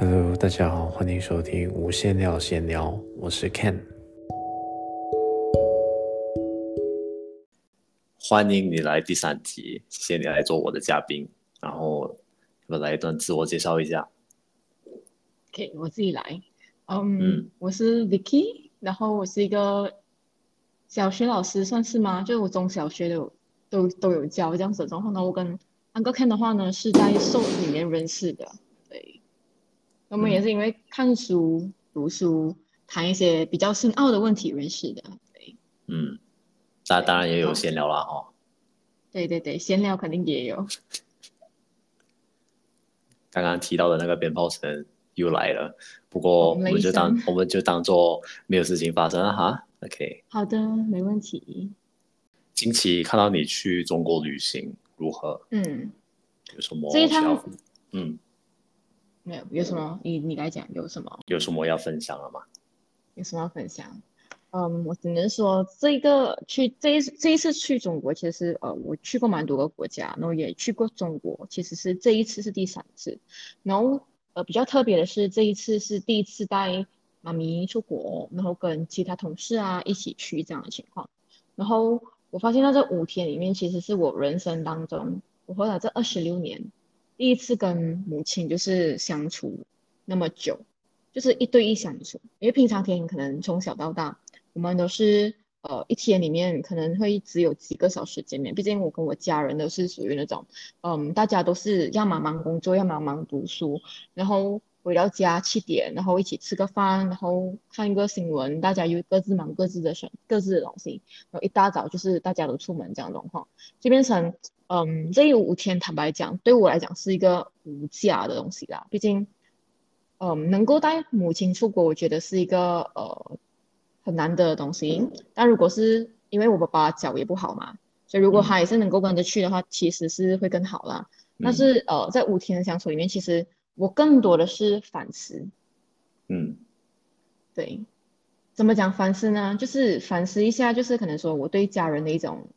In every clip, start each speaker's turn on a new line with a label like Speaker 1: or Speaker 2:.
Speaker 1: Hello，大家好，欢迎收听无限聊闲聊，我是 Ken。
Speaker 2: 欢迎你来第三集，谢谢你来做我的嘉宾。然后我来一段自我介绍一下。
Speaker 3: OK，我自己来。Um, 嗯，我是 Vicky，然后我是一个小学老师，算是吗？就是我中小学的都都有教这样子的状况。那我跟 Uncle Ken 的话呢，是在 SOAP 里面认识的。对，我们也是因为看书、嗯、读书、谈一些比较深奥的问题认识的。对，
Speaker 2: 嗯，那当然也有闲聊了哦。
Speaker 3: 对对对，闲聊肯定也有。
Speaker 2: 刚刚提到的那个鞭炮声。又来了，不过我们就当我们就当做没有事情发生了哈。OK，
Speaker 3: 好的，没问题。
Speaker 2: 近期看到你去中国旅行，如何？
Speaker 3: 嗯，
Speaker 2: 有什么？
Speaker 3: 这一趟，
Speaker 2: 嗯，
Speaker 3: 没有，有什么？你你来讲，有什么？
Speaker 2: 有什么要分享了吗？
Speaker 3: 有什么要分享？嗯，我只能说，这个去这一这一次去中国，其实呃，我去过蛮多个国家，然后也去过中国，其实是这一次是第三次，然后。呃，比较特别的是，这一次是第一次带妈咪出国，然后跟其他同事啊一起去这样的情况。然后我发现到这五天里面，其实是我人生当中，我活了这二十六年，第一次跟母亲就是相处那么久，就是一对一相处。因为平常天可能从小到大，我们都是。呃，一天里面可能会只有几个小时见面，毕竟我跟我家人都是属于那种，嗯，大家都是要么忙工作，要么忙读书，然后回到家七点，然后一起吃个饭，然后看一个新闻，大家又各自忙各自的事，各自的东西，然后一大早就是大家都出门这样的状况，就变成，嗯，这五天坦白讲，对我来讲是一个无价的东西啦，毕竟，嗯，能够带母亲出国，我觉得是一个呃。很难得的东西，但如果是因为我爸爸脚也不好嘛，所以如果他也是能够跟着去的话，其实是会更好啦。嗯、但是呃，在五天的相处里面，其实我更多的是反思。
Speaker 2: 嗯，
Speaker 3: 对，怎么讲反思呢？就是反思一下，就是可能说我对家人的一种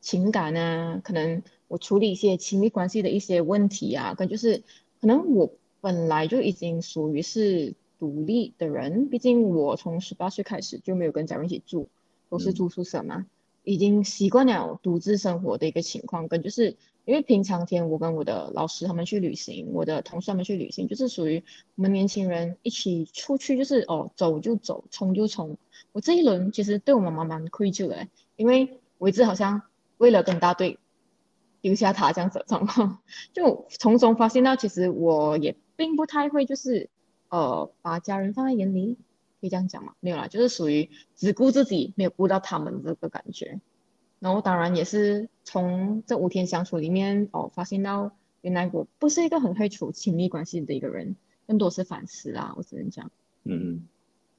Speaker 3: 情感啊，可能我处理一些亲密关系的一些问题啊，跟就是可能我本来就已经属于是。独立的人，毕竟我从十八岁开始就没有跟家人一起住，都是住宿舍嘛，嗯、已经习惯了独自生活的一个情况。跟就是因为平常天我跟我的老师他们去旅行，我的同事他们去旅行，就是属于我们年轻人一起出去，就是哦走就走，冲就冲。我这一轮其实对我妈妈蛮愧疚的，因为我一直好像为了跟大队丢下他这样子的状况，就从中发现到其实我也并不太会就是。呃，把家人放在眼里，可以这样讲吗？没有啦，就是属于只顾自己，没有顾到他们这个感觉。然后当然也是从这五天相处里面，哦，发现到原来我不是一个很会处亲密关系的一个人，更多是反思啦，我只能讲。
Speaker 2: 嗯嗯，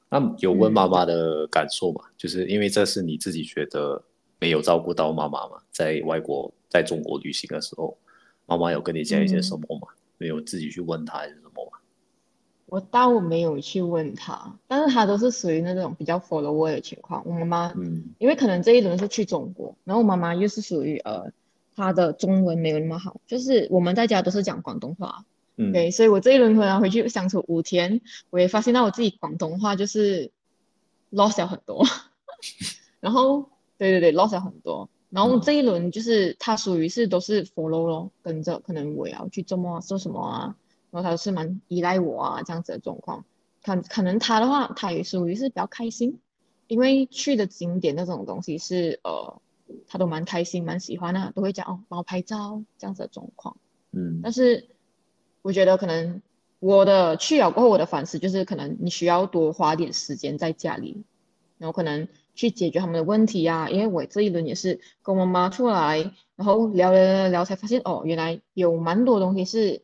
Speaker 2: 那有问妈妈的感受吗？就是因为这是你自己觉得没有照顾到妈妈嘛，在外国在中国旅行的时候，妈妈有跟你讲一些什么吗？嗯、没有自己去问她还是什么吗？
Speaker 3: 我倒没有去问他，但是他都是属于那种比较 follow 我的情况。我妈妈，嗯，因为可能这一轮是去中国，然后我妈妈又是属于呃，她的中文没有那么好，就是我们在家都是讲广东话，嗯，对，所以我这一轮回来回去相处五天，我也发现到我自己广东话就是 lost 了很多，然后对对对 lost 了很多，然后这一轮就是他属于是都是 follow 咯，跟着可能我要去做么做什么啊。然后他是蛮依赖我啊，这样子的状况，可可能他的话，他也属于是比较开心，因为去的景点那种东西是呃，他都蛮开心蛮喜欢啊，都会讲哦，帮我拍照这样子的状况。
Speaker 2: 嗯，
Speaker 3: 但是我觉得可能我的去了过后，我的反思就是可能你需要多花点时间在家里，然后可能去解决他们的问题啊，因为我这一轮也是跟我妈妈出来，然后聊聊聊聊才发现哦，原来有蛮多东西是。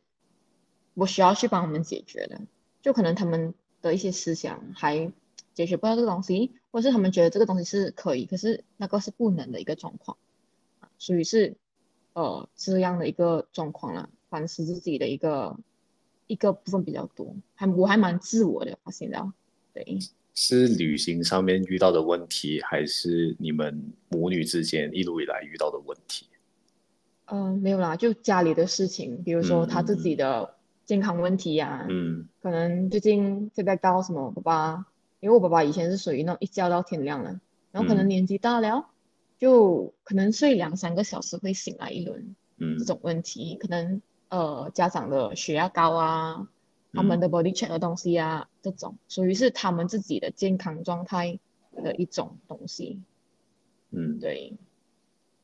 Speaker 3: 我需要去帮他们解决的，就可能他们的一些思想还解决不到这个东西，或是他们觉得这个东西是可以，可是那个是不能的一个状况，所以是呃这样的一个状况了，反思自己的一个一个部分比较多，还我还蛮自我的发现到，对，
Speaker 2: 是旅行上面遇到的问题，还是你们母女之间一路以来遇到的问题？
Speaker 3: 嗯、呃，没有啦，就家里的事情，比如说他自己的。健康问题呀、啊，
Speaker 2: 嗯，
Speaker 3: 可能最近现在到什么爸爸，因为我爸爸以前是属于那种一觉到天亮的，然后可能年纪大了，嗯、就可能睡两三个小时会醒来一轮，嗯，这种问题，可能呃家长的血压高啊，他们的 body check 的东西啊，嗯、这种。属于是他们自己的健康状态的一种东西，嗯，对，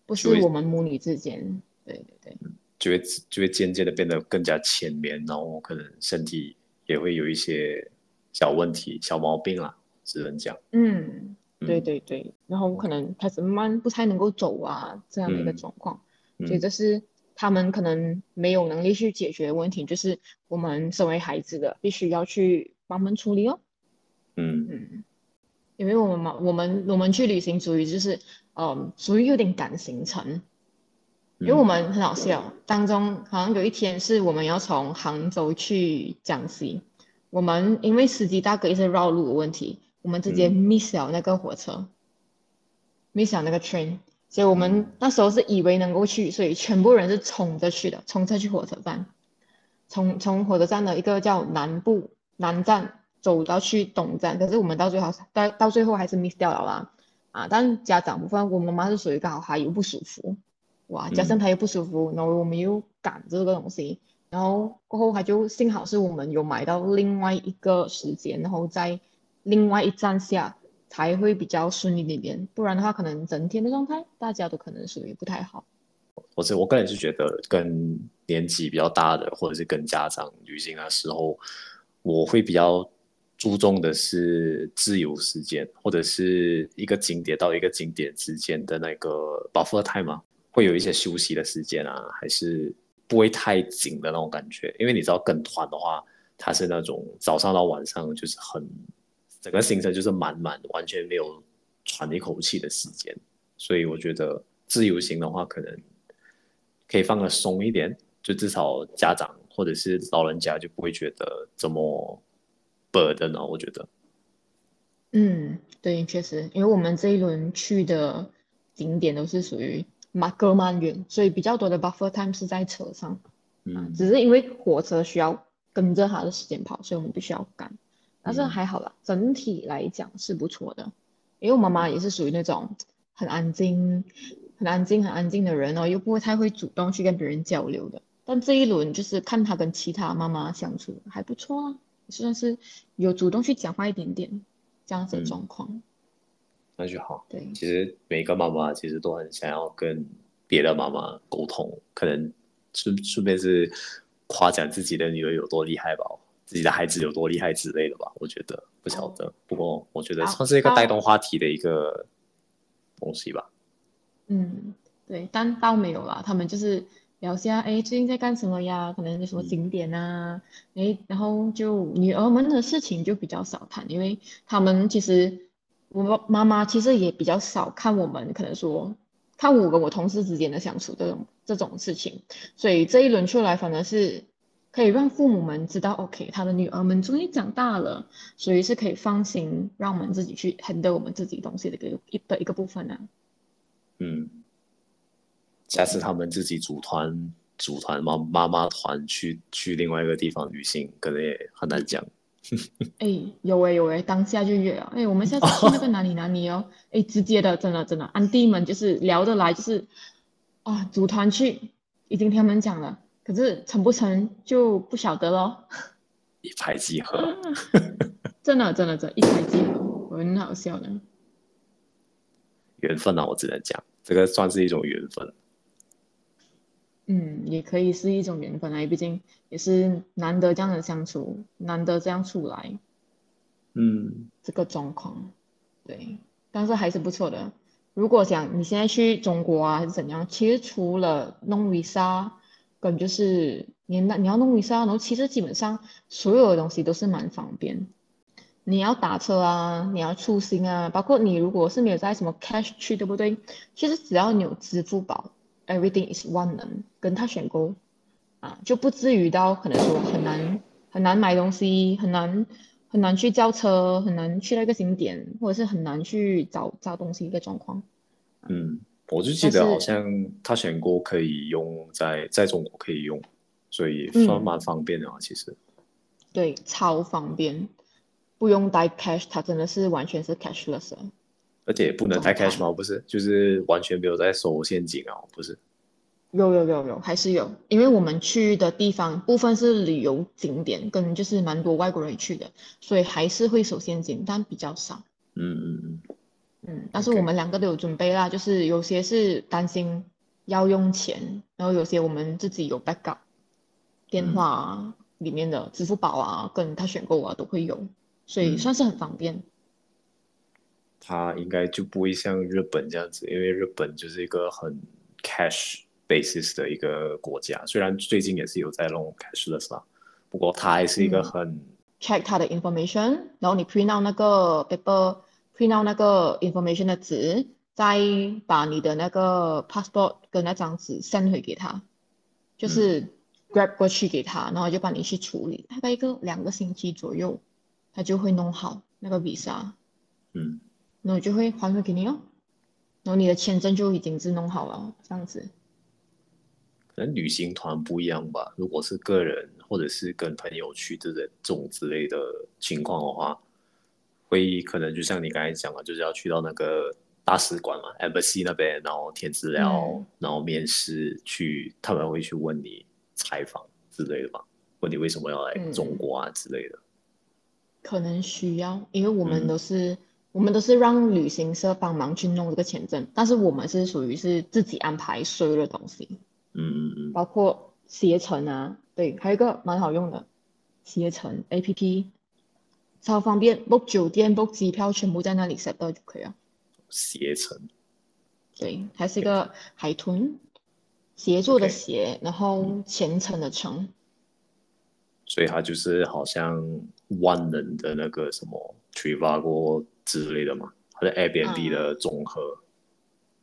Speaker 3: 不是我们母女之间，对对对。
Speaker 2: 就会就会渐渐的变得更加浅眠，然后可能身体也会有一些小问题、小毛病啦，只能讲。
Speaker 3: 嗯，对对对，然后可能开始慢慢不太能够走啊，这样的一个状况，嗯、所以这是他们可能没有能力去解决的问题，就是我们身为孩子的必须要去帮忙处理哦。
Speaker 2: 嗯
Speaker 3: 嗯，因为我们嘛，我们我们去旅行属于就是，嗯，属于有点赶行程。因为我们很好笑，当中好像有一天是我们要从杭州去江西，我们因为司机大哥一直绕路的问题，我们直接 miss 了那个火车，嗯，miss 了那个 train，所以我们那时候是以为能够去，所以全部人是冲着去的，冲着去火车站，从从火车站的一个叫南部南站走到去东站，可是我们到最后到到最后还是 miss 掉了啦，啊，但家长部分，我妈妈是属于刚好还有不舒服。哇，加上他又不舒服，嗯、然后我们又赶这个东西，然后过后他就幸好是我们有买到另外一个时间，然后在另外一站下才会比较顺利一点点，不然的话可能整天的状态大家都可能属于不太好。
Speaker 2: 我是我个人是觉得跟年纪比较大的或者是跟家长旅行的时候，我会比较注重的是自由时间，或者是一个景点到一个景点之间的那个 buffer time 嘛。会有一些休息的时间啊，还是不会太紧的那种感觉。因为你知道跟团的话，它是那种早上到晚上就是很整个行程就是满满，完全没有喘一口气的时间。所以我觉得自由行的话，可能可以放得松一点，就至少家长或者是老人家就不会觉得这么 burden 呢。我觉得，
Speaker 3: 嗯，对，确实，因为我们这一轮去的景点都是属于。蛮隔蛮远，所以比较多的 buffer time 是在车上，嗯，只是因为火车需要跟着它的时间跑，所以我们必须要赶。但是还好啦，嗯、整体来讲是不错的。因为我妈妈也是属于那种很安静、很安静、很安静的人，哦又不会太会主动去跟别人交流的。但这一轮就是看她跟其他妈妈相处还不错啊，算是有主动去讲话一点点这样子的状况。嗯
Speaker 2: 那就好。
Speaker 3: 对，
Speaker 2: 其实每个妈妈其实都很想要跟别的妈妈沟通，可能顺顺便是夸奖自己的女儿有多厉害吧，自己的孩子有多厉害之类的吧。我觉得不晓得，不过我觉得算是一个带动话题的一个东西吧。
Speaker 3: 嗯，对，但倒没有啦，他们就是聊下，哎，最近在干什么呀？可能有什么景点啊？哎、嗯，然后就女儿们的事情就比较少谈，因为他们其实。我妈妈其实也比较少看我们，可能说看我跟我同事之间的相处这种这种事情，所以这一轮出来反而是可以让父母们知道，OK，他的女儿们终于长大了，所以是可以放心让我们自己去 handle 我们自己东西的一个一的一个部分呢、
Speaker 2: 嗯，下次他们自己组团组团妈妈妈团去去另外一个地方旅行，可能也很难讲。
Speaker 3: 哎，有哎有哎，当下就约了。哎，我们下次去那个哪里哪里哦？哎，直接的，真的真的，安弟们就是聊得来，就是啊，组团去，已经听他们讲了，可是成不成就不晓得咯。
Speaker 2: 一拍即合，
Speaker 3: 真的真的真的，一拍即合，很好笑的。
Speaker 2: 缘分啊，我只能讲，这个算是一种缘分。
Speaker 3: 嗯，也可以是一种缘分啊，毕竟也是难得这样的相处，难得这样出来，
Speaker 2: 嗯，
Speaker 3: 这个状况，对，但是还是不错的。如果想你现在去中国啊，还是怎样，其实除了弄 visa，跟就是你那你要弄 visa，然后其实基本上所有的东西都是蛮方便。你要打车啊，你要出行啊，包括你如果是没有带什么 cash 去，对不对？其实只要你有支付宝。Everything is one 能跟他选购啊，就不至于到可能说很难很难买东西，很难很难去叫车，很难去那个景点，或者是很难去找找东西一个状况。
Speaker 2: 嗯，我就记得好像他选购可以用在在中国可以用，所以算蛮方便的啊，嗯、其实。
Speaker 3: 对，超方便，不用带 cash，它真的是完全是 cashless。
Speaker 2: 而且不能带 cash 吗？不是，就是完全没有在收现金啊，不是。
Speaker 3: 有有有有，还是有，因为我们去的地方部分是旅游景点，跟就是蛮多外国人去的，所以还是会收现金，但比较少。
Speaker 2: 嗯嗯嗯。
Speaker 3: 嗯，但是我们两个都有准备啦.就是有些是担心要用钱，然后有些我们自己有 backup，电话啊里面的支付宝啊，跟他选购啊都会有，所以算是很方便。
Speaker 2: 他应该就不会像日本这样子，因为日本就是一个很 cash basis 的一个国家，虽然最近也是有在弄 cashless 啦，不过它还是一个很、嗯、
Speaker 3: check 它的 information，然后你 print out 那个 paper。print out 那个 information 的纸，再把你的那个 passport 跟那张纸 send 回给他，就是 grab 过去给他，然后就帮你去处理，大概一个两个星期左右，他就会弄好那个 visa，
Speaker 2: 嗯，
Speaker 3: 然后就会还回给你哦，然后你的签证就已经是弄好了，这样子。
Speaker 2: 可能旅行团不一样吧，如果是个人或者是跟朋友去的这种之类的情况的话。会可能就像你刚才讲的，就是要去到那个大使馆嘛，embassy 那边，然后填资料，嗯、然后面试去，他们会去问你采访之类的吧？问你为什么要来中国啊之类的。
Speaker 3: 可能需要，因为我们都是、嗯、我们都是让旅行社帮忙去弄这个签证，但是我们是属于是自己安排所有的东西。
Speaker 2: 嗯嗯嗯。
Speaker 3: 包括携程啊，对，还有一个蛮好用的携程 APP。超方便，book 酒店、book 机票，全部在那里 set 到就可以了。
Speaker 2: 携程，
Speaker 3: 对，还是一个海豚，协作的协.然后前程的程。
Speaker 2: 所以它就是好像万能的那个什么 Trivago 之类的嘛，或者 Airbnb 的综合。嗯、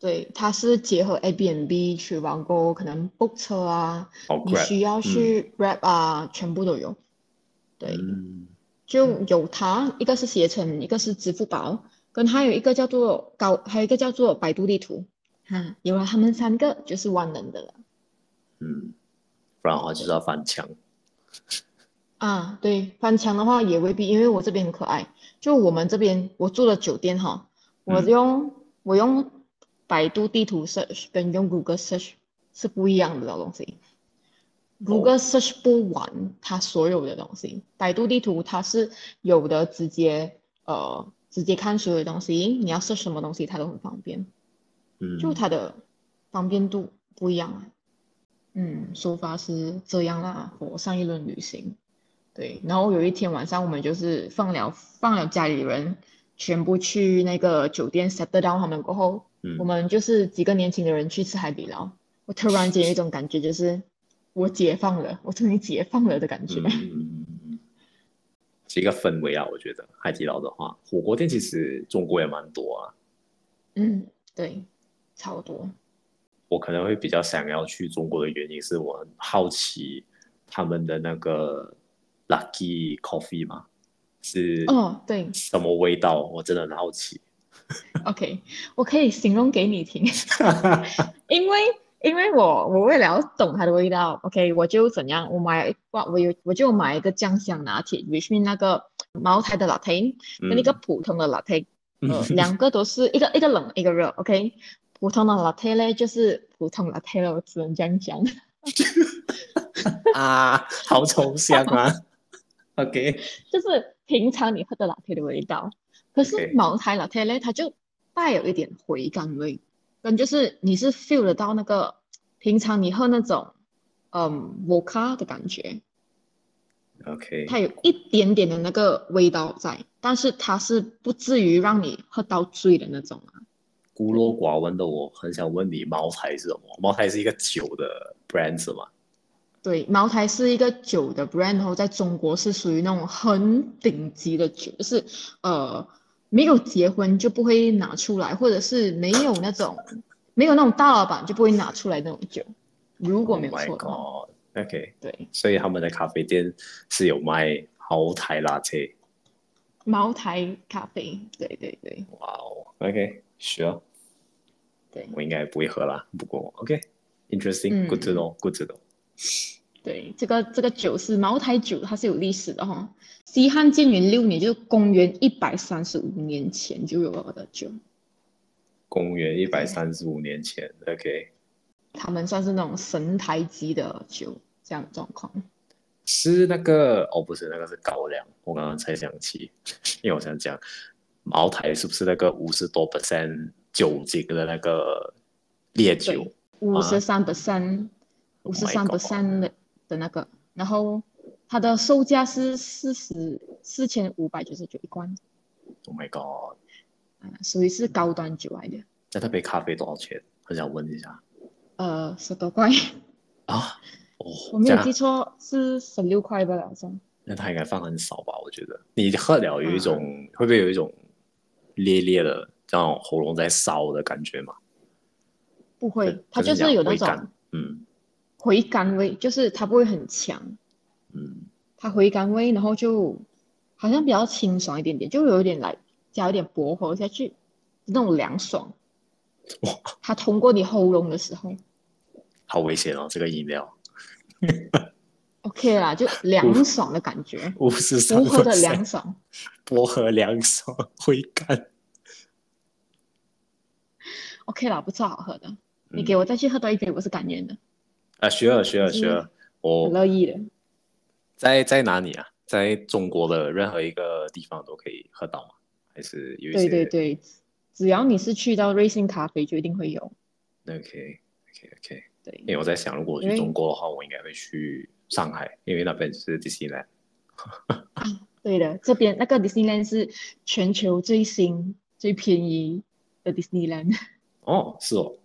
Speaker 3: 对，它是结合 Airbnb、Trivago，可能 book 车啊，oh, 你需要去 Grab 啊，嗯、全部都有。对。嗯就有它，一个是携程，一个是支付宝，跟还有一个叫做高，还有一个叫做百度地图，哈，有了他们三个就是万能的了。
Speaker 2: 嗯，不然的话就是要翻墙。
Speaker 3: 啊，对，翻墙的话也未必，因为我这边很可爱，就我们这边我住的酒店哈，我用、嗯、我用百度地图 search 跟用 Google search 是不一样的东西。Google search 不完它所有的东西，百度地图它是有的，直接呃直接看所有的东西，你要 search 什么东西它都很方便，
Speaker 2: 嗯，
Speaker 3: 就它的方便度不一样啊，嗯，说法是这样啦。我上一轮旅行，对，然后有一天晚上我们就是放了放了家里人全部去那个酒店 settle down 他们过后，
Speaker 2: 嗯，
Speaker 3: 我们就是几个年轻的人去吃海底捞，我突然间有一种感觉就是。我解放了，我终于解放了的感觉。
Speaker 2: 嗯，是一个氛围啊，我觉得海底捞的话，火锅店其实中国也蛮多啊。
Speaker 3: 嗯，对，超多。
Speaker 2: 我可能会比较想要去中国的原因是我很好奇他们的那个 Lucky Coffee 吗，是
Speaker 3: 哦，对，
Speaker 2: 什么味道？我真的很好奇。
Speaker 3: OK，我可以形容给你听，因为。因为我我为了要懂它的味道，OK，我就怎样，我买哇我有我就买一个酱香拿铁，which mean 那个茅台的 latte，跟一个普通的 latte，呃，两个都是一个一个冷一个热，OK，普通的 latte 呢就是普通 latte 了，我只能这样讲。
Speaker 2: 啊，好抽象啊，OK，
Speaker 3: 就是平常你喝的 latte 的味道，可是茅台 latte 呢，它就带有一点回甘味。跟就是你是 feel 得到那个平常你喝那种嗯 vodka 的感觉
Speaker 2: ，OK，
Speaker 3: 它有一点点的那个味道在，但是它是不至于让你喝到醉的那种啊。
Speaker 2: 孤陋寡闻的我很想问你，茅台是什么？茅台是一个酒的 brand 是吗？
Speaker 3: 对，茅台是一个酒的 brand，然后在中国是属于那种很顶级的酒，就是呃。没有结婚就不会拿出来，或者是没有那种没有那种大老板就不会拿出来那种酒。如果没有错的话。
Speaker 2: Oh OK，
Speaker 3: 对，
Speaker 2: 所以他们的咖啡店是有卖茅台拿铁。
Speaker 3: 茅台咖啡，对对对。
Speaker 2: 哇哦，OK，需要。
Speaker 3: 对，
Speaker 2: 我应该不会喝啦，不过 OK，interesting，good to know，good to know。
Speaker 3: 对，这个这个酒是茅台酒，它是有历史的哈。西汉建元六年，就是公元一百三十五年前就有了的酒。
Speaker 2: 公元一百三十五年前，OK。
Speaker 3: 他们算是那种神台级的酒，这样的状况。
Speaker 2: 是那个哦，不是那个是高粱，我刚刚才想起，因为我想讲茅台是不是那个五十多 percent 酒精的那个烈酒？
Speaker 3: 五十三 percent，五十三 percent 的的那个，然后它的售价是四十四千五百九十九一罐。
Speaker 2: Oh my god！
Speaker 3: 嗯，属于是高端酒来的。
Speaker 2: 那这杯咖啡多少钱？很想问一下。
Speaker 3: 呃，十多块。啊？哦，我没有记错是十六块吧，好像。
Speaker 2: 那它应该放很少吧？我觉得你喝了有一种、嗯、会不会有一种烈烈的，这样喉咙在烧的感觉嘛？
Speaker 3: 不会，它就是有那种嗯回甘味，就是它不会很强，嗯，它回甘味，然后就好像比较清爽一点点，就有一点来加一点薄荷下去，那种凉爽。哇！它通过你喉咙的时候，
Speaker 2: 好危险哦，这个饮料。
Speaker 3: OK 啦，就凉爽的感觉，
Speaker 2: 薄
Speaker 3: 荷的凉爽，
Speaker 2: 薄荷凉爽回甘。
Speaker 3: OK 啦，不错，好喝的。你给我再去喝多一杯，我是甘愿的。
Speaker 2: 啊，学了学了学了，我
Speaker 3: 乐意的。
Speaker 2: 在在哪里啊？在中国的任何一个地方都可以喝到吗？还是有一些？
Speaker 3: 对对对，只要你是去到瑞幸咖啡，就一定会有。
Speaker 2: OK OK OK，对。因为我在想，如果去中国的话，我应该会去上海，因为那边是 Disneyland。
Speaker 3: 啊，对的，这边那个 Disneyland 是全球最新、最便宜的 Disneyland。
Speaker 2: 哦，是哦。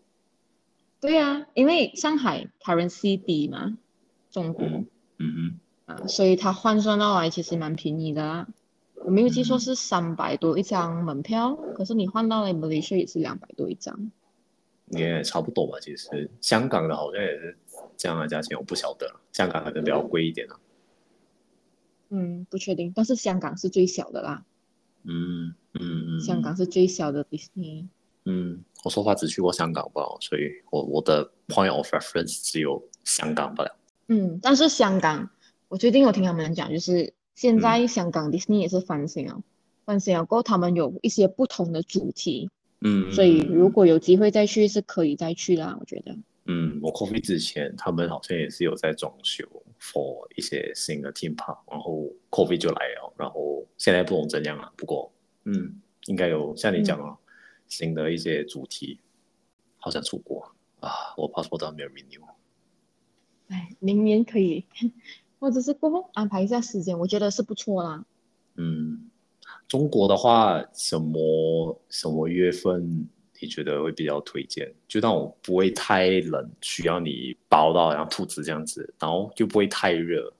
Speaker 3: 对啊，因为上海 currency 低嘛，中国，
Speaker 2: 嗯嗯
Speaker 3: 啊，所以它换算到来其实蛮便宜的啦。我没有记错是三百多一张门票，嗯、可是你换到来马来西亚也是两百多一张，
Speaker 2: 也差不多吧。其实香港的好像也是这样的价钱，我不晓得，香港可能比较贵一点啊。
Speaker 3: 嗯，不确定，但是香港是最小的啦。
Speaker 2: 嗯嗯嗯，
Speaker 3: 香港是最小的迪士尼。
Speaker 2: 嗯，我说话只去过香港吧，所以我我的 point of reference 只有香港不了。
Speaker 3: 嗯，但是香港，我最近有听他们讲，就是现在香港迪士尼也是翻新啊，翻新啊，过后他们有一些不同的主题。
Speaker 2: 嗯，
Speaker 3: 所以如果有机会再去，是可以再去啦，我觉得。
Speaker 2: 嗯，我 COVID 之前，他们好像也是有在装修 for 一些新的 theme park，然后 COVID 就来了，然后现在不懂怎样啊。不过，嗯，应该有像你讲啊。嗯新的一些主题，好想出国啊！我 passport 没有 renew。
Speaker 3: 哎，明年可以，或者是过后安排一下时间，我觉得是不错啦。
Speaker 2: 嗯，中国的话，什么什么月份你觉得会比较推荐？就那种不会太冷，需要你包到像兔子这样子，然后就不会太热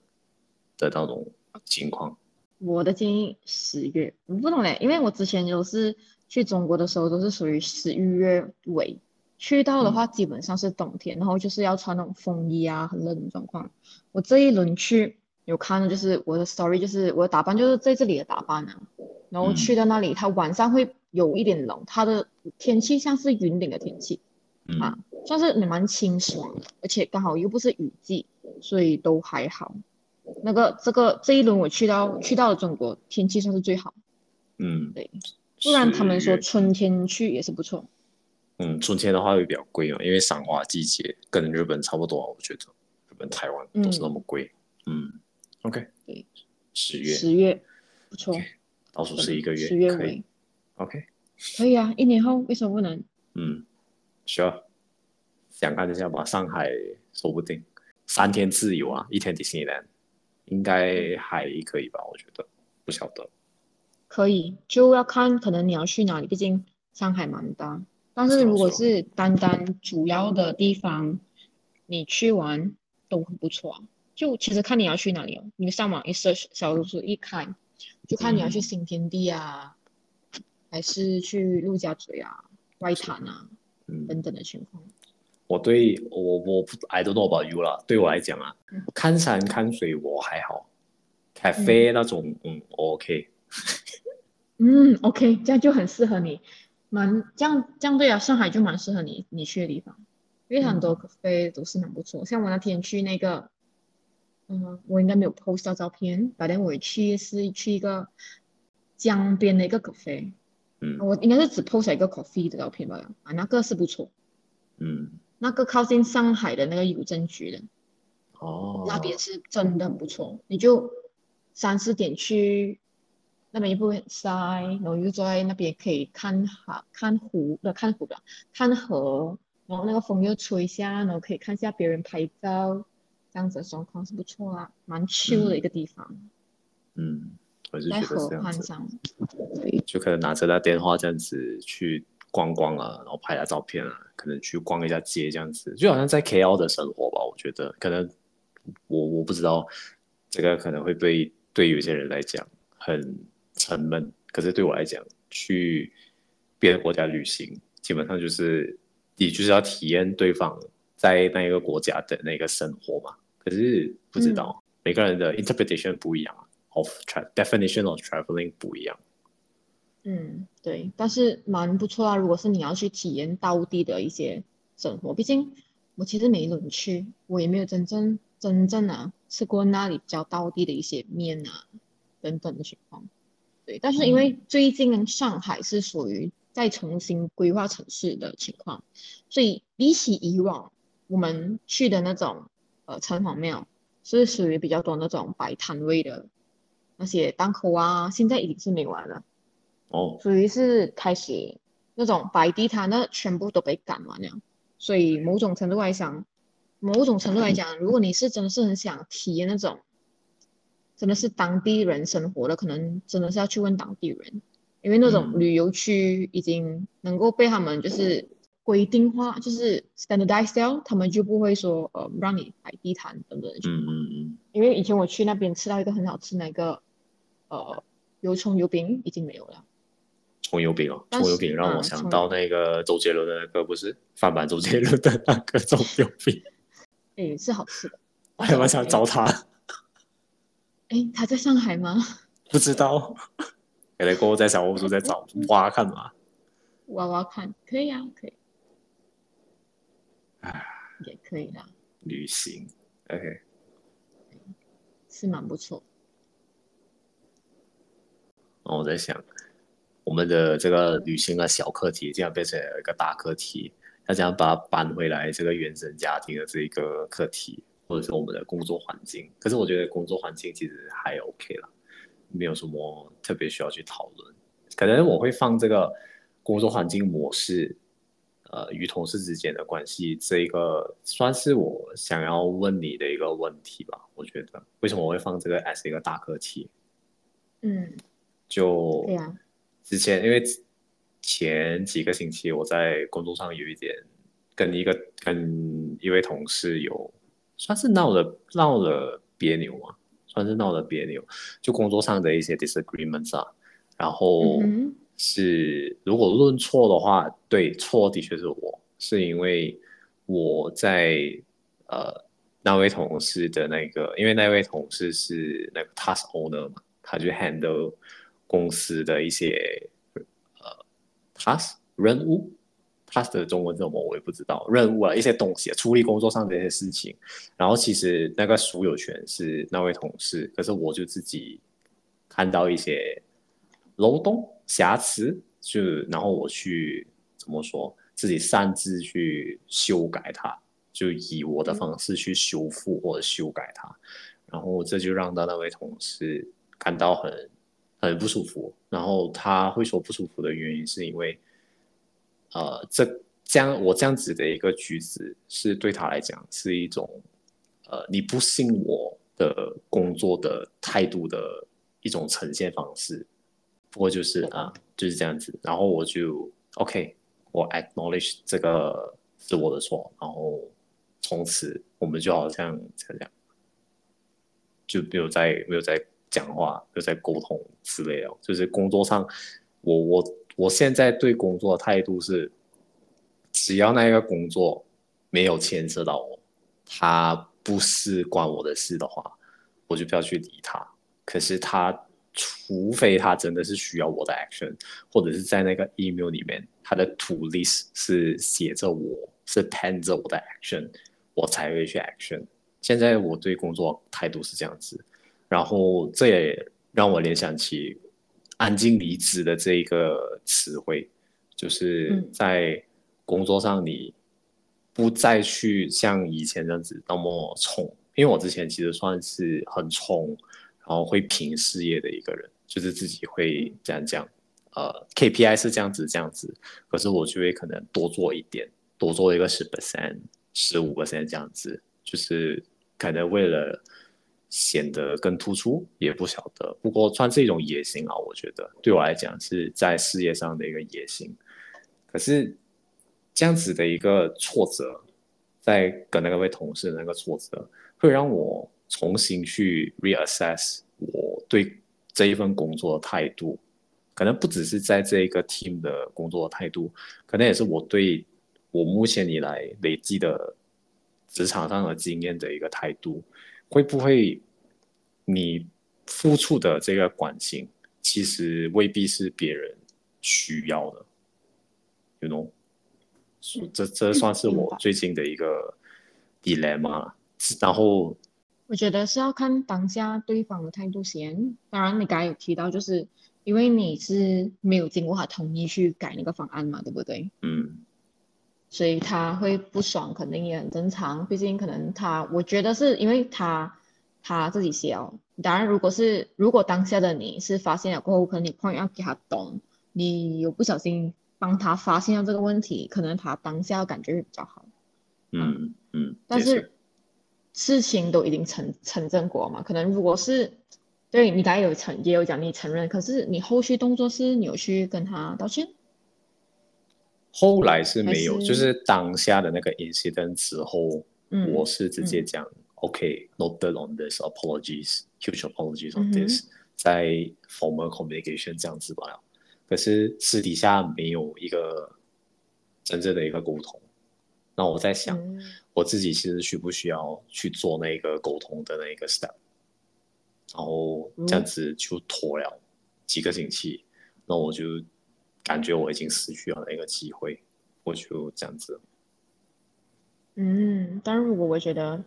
Speaker 2: 的那种情况。
Speaker 3: 我的建议十月，我不懂嘞，因为我之前就是。去中国的时候都是属于十一月尾，去到的话基本上是冬天，嗯、然后就是要穿那种风衣啊，很冷的状况。我这一轮去有看的就是我的 story，就是我的打扮就是在这里的打扮啊。然后去到那里，它晚上会有一点冷，它的天气像是云顶的天气，嗯、啊，算是蛮清爽的，而且刚好又不是雨季，所以都还好。那个这个这一轮我去到去到了中国，天气算是最好。
Speaker 2: 嗯，
Speaker 3: 对。不然他们说春天去也是不错。
Speaker 2: 嗯，春天的话会比较贵嘛，因为赏花季节跟日本差不多，我觉得日本、台湾都是那么贵。嗯，嗯，OK，
Speaker 3: 对，
Speaker 2: 十月，
Speaker 3: 十月不错，okay,
Speaker 2: 倒数是一个月，
Speaker 3: 十月可以
Speaker 2: ，OK，
Speaker 3: 可以啊，一年后为什么不能？
Speaker 2: 嗯，需要想看一下吧，上海说不定三天自由啊，一天迪士尼应该还可以吧？我觉得不晓得。
Speaker 3: 可以，就要看可能你要去哪里，毕竟上海蛮大。但是如果是单单主要的地方，你去玩都很不错啊。就其实看你要去哪里哦，你上网一 search，小红书一开，就看你要去新天地啊，嗯、还是去陆家嘴啊、外滩啊、嗯、等等的情况。
Speaker 2: 我对我我不 I don't know about you 啦，对我来讲啊，嗯、看山看水我还好，cafe 那种嗯，嗯我 OK。
Speaker 3: 嗯，OK，这样就很适合你，蛮这样这样对啊，上海就蛮适合你你去的地方，因为很多咖啡都是蛮不错，嗯、像我那天去那个嗯，我应该没有 post 到照片，反正我去是去一个江边的一个 cafe，
Speaker 2: 嗯，
Speaker 3: 我应该是只 post 一个 coffee 的照片吧，啊，那个是不错，
Speaker 2: 嗯，
Speaker 3: 那个靠近上海的那个邮政局的，
Speaker 2: 哦，
Speaker 3: 那边是真的很不错，你就三四点去，那边也不会很晒，然后又坐在那边可以看海、看湖的、看湖的、看河，然后那个风又吹下，然后可以看一下别人拍照。这样子的状况是不错啊，蛮 chill 的一个地方。
Speaker 2: 嗯，我是觉得是这样子。
Speaker 3: 对，
Speaker 2: 就可能拿着那电话这样子去逛逛啊，然后拍下照片啊，可能去逛一下街这样子，就好像在 KL 的生活吧。我觉得可能我我不知道这个可能会对对有些人来讲很沉闷，可是对我来讲，去别的国家旅行，基本上就是你就是要体验对方。在那一个国家的那个生活嘛，可是不知道、嗯、每个人的 interpretation 不一样，of definition of traveling 不一样。
Speaker 3: 嗯，对，但是蛮不错啊。如果是你要去体验当地的一些生活，毕竟我其实没轮去，我也没有真正真正啊吃过那里比较当地的一些面啊等等的情况。对，但是因为最近上海是属于在重新规划城市的情况，所以比起以往。我们去的那种呃城隍庙是属于比较多那种摆摊位的那些档口啊，现在已经是没完了。
Speaker 2: 哦，
Speaker 3: 属于是开始那种摆地摊，的全部都被赶完了。所以某种程度来讲，某种程度来讲，如果你是真的是很想体验那种真的是当地人生活的，可能真的是要去问当地人，因为那种旅游区已经能够被他们就是。规定化就是 standardized，他们就不会说呃让你摆地摊等等。
Speaker 2: 嗯嗯嗯。
Speaker 3: 因为以前我去那边吃到一个很好吃那个呃油葱油饼已经没有了。
Speaker 2: 葱油饼哦，葱油饼让我想到那个周杰伦的那个不是翻版周杰伦的那个 葱油饼。
Speaker 3: 哎，是好吃的。
Speaker 2: 我还蛮想找他。
Speaker 3: 哎，他在上海吗？
Speaker 2: 不知道。可能过后在小红书在找 挖看嘛。
Speaker 3: 挖挖看，可以啊，可以。哎也可以啦，
Speaker 2: 旅行，OK，
Speaker 3: 是蛮不错。
Speaker 2: 然后我在想，我们的这个旅行的小课题，竟然变成一个大课题，要怎样把它搬回来，这个原生家庭的这一个课题，或者是我们的工作环境。可是我觉得工作环境其实还 OK 了，没有什么特别需要去讨论。可能我会放这个工作环境模式。呃，与同事之间的关系，这一个算是我想要问你的一个问题吧。我觉得，为什么我会放这个 as 一个大课题？
Speaker 3: 嗯，
Speaker 2: 就
Speaker 3: 对呀。
Speaker 2: 之前因为前几个星期我在工作上有一点跟一个跟一位同事有算是闹了闹了别扭嘛，算是闹了别扭，就工作上的一些 disagreements 啊，然后。嗯是，如果论错的话，对，错的确是我，是因为我在呃那位同事的那个，因为那位同事是那个 task owner 嘛，他就 handle 公司的一些呃 task 任务，task 的中文怎么我也不知道，任务啊一些东西啊，处理工作上的一些事情，然后其实那个所有权是那位同事，可是我就自己看到一些漏洞。瑕疵，就然后我去怎么说，自己擅自去修改它，就以我的方式去修复或者修改它，然后这就让到那位同事感到很很不舒服。然后他会说不舒服的原因是因为，呃，这这样我这样子的一个举止是对他来讲是一种，呃，你不信我的工作的态度的一种呈现方式。不过就是啊，就是这样子。然后我就 OK，我 acknowledge 这个是我的错。然后从此我们就好像这样，就没有再没有再讲话，没有再沟通之类的。就是工作上，我我我现在对工作的态度是，只要那个工作没有牵涉到我，他不是关我的事的话，我就不要去理他。可是他。除非他真的是需要我的 action，或者是在那个 email 里面，他的 to list 是写着我是 pen 着我的 action，我才会去 action。现在我对工作态度是这样子，然后这也让我联想起“安静离职”的这一个词汇，就是在工作上你不再去像以前这样子那么冲，因为我之前其实算是很冲，然后会拼事业的一个人，就是自己会这样讲，呃，KPI 是这样子这样子，可是我就会可能多做一点，多做一个十 percent、十五 percent 这样子，就是可能为了显得更突出，也不晓得。不过算是一种野心啊，我觉得对我来讲是在事业上的一个野心。可是这样子的一个挫折，在跟那位同事的那个挫折，会让我重新去 reassess 我对这一份工作的态度，可能不只是在这一个 team 的工作的态度，可能也是我对。我目前以来累积的职场上的经验的一个态度，会不会你付出的这个关心，其实未必是别人需要的，you know？这这算是我最近的一个 dilemma。然后
Speaker 3: 我觉得是要看当下对方的态度先。当然，你刚才有提到，就是因为你是没有经过他同意去改那个方案嘛，对不对？嗯。所以他会不爽，肯定也很正常。毕竟可能他，我觉得是因为他他自己写哦。当然，如果是如果当下的你是发现了过后，可能你 point out 给他懂，你有不小心帮他发现了这个问题，可能他当下感觉会比较好。
Speaker 2: 嗯嗯。
Speaker 3: 但是事情都已经成成正果嘛，可能如果是对你刚才有承也有讲你承认，可是你后续动作是你有去跟他道歉？
Speaker 2: 后来是没有，是就是当下的那个 incident 之后，嗯、我是直接讲、嗯、OK，noted on this，apologies，huge apologies on this，、嗯、在 formal communication 这样子吧。可是私底下没有一个真正的一个沟通。那我在想，嗯、我自己其实需不需要去做那个沟通的那个 step？然后这样子就拖了几个星期，那、嗯、我就。感觉我已经失去了那个机会，我就这样子。
Speaker 3: 嗯，但如果我觉得，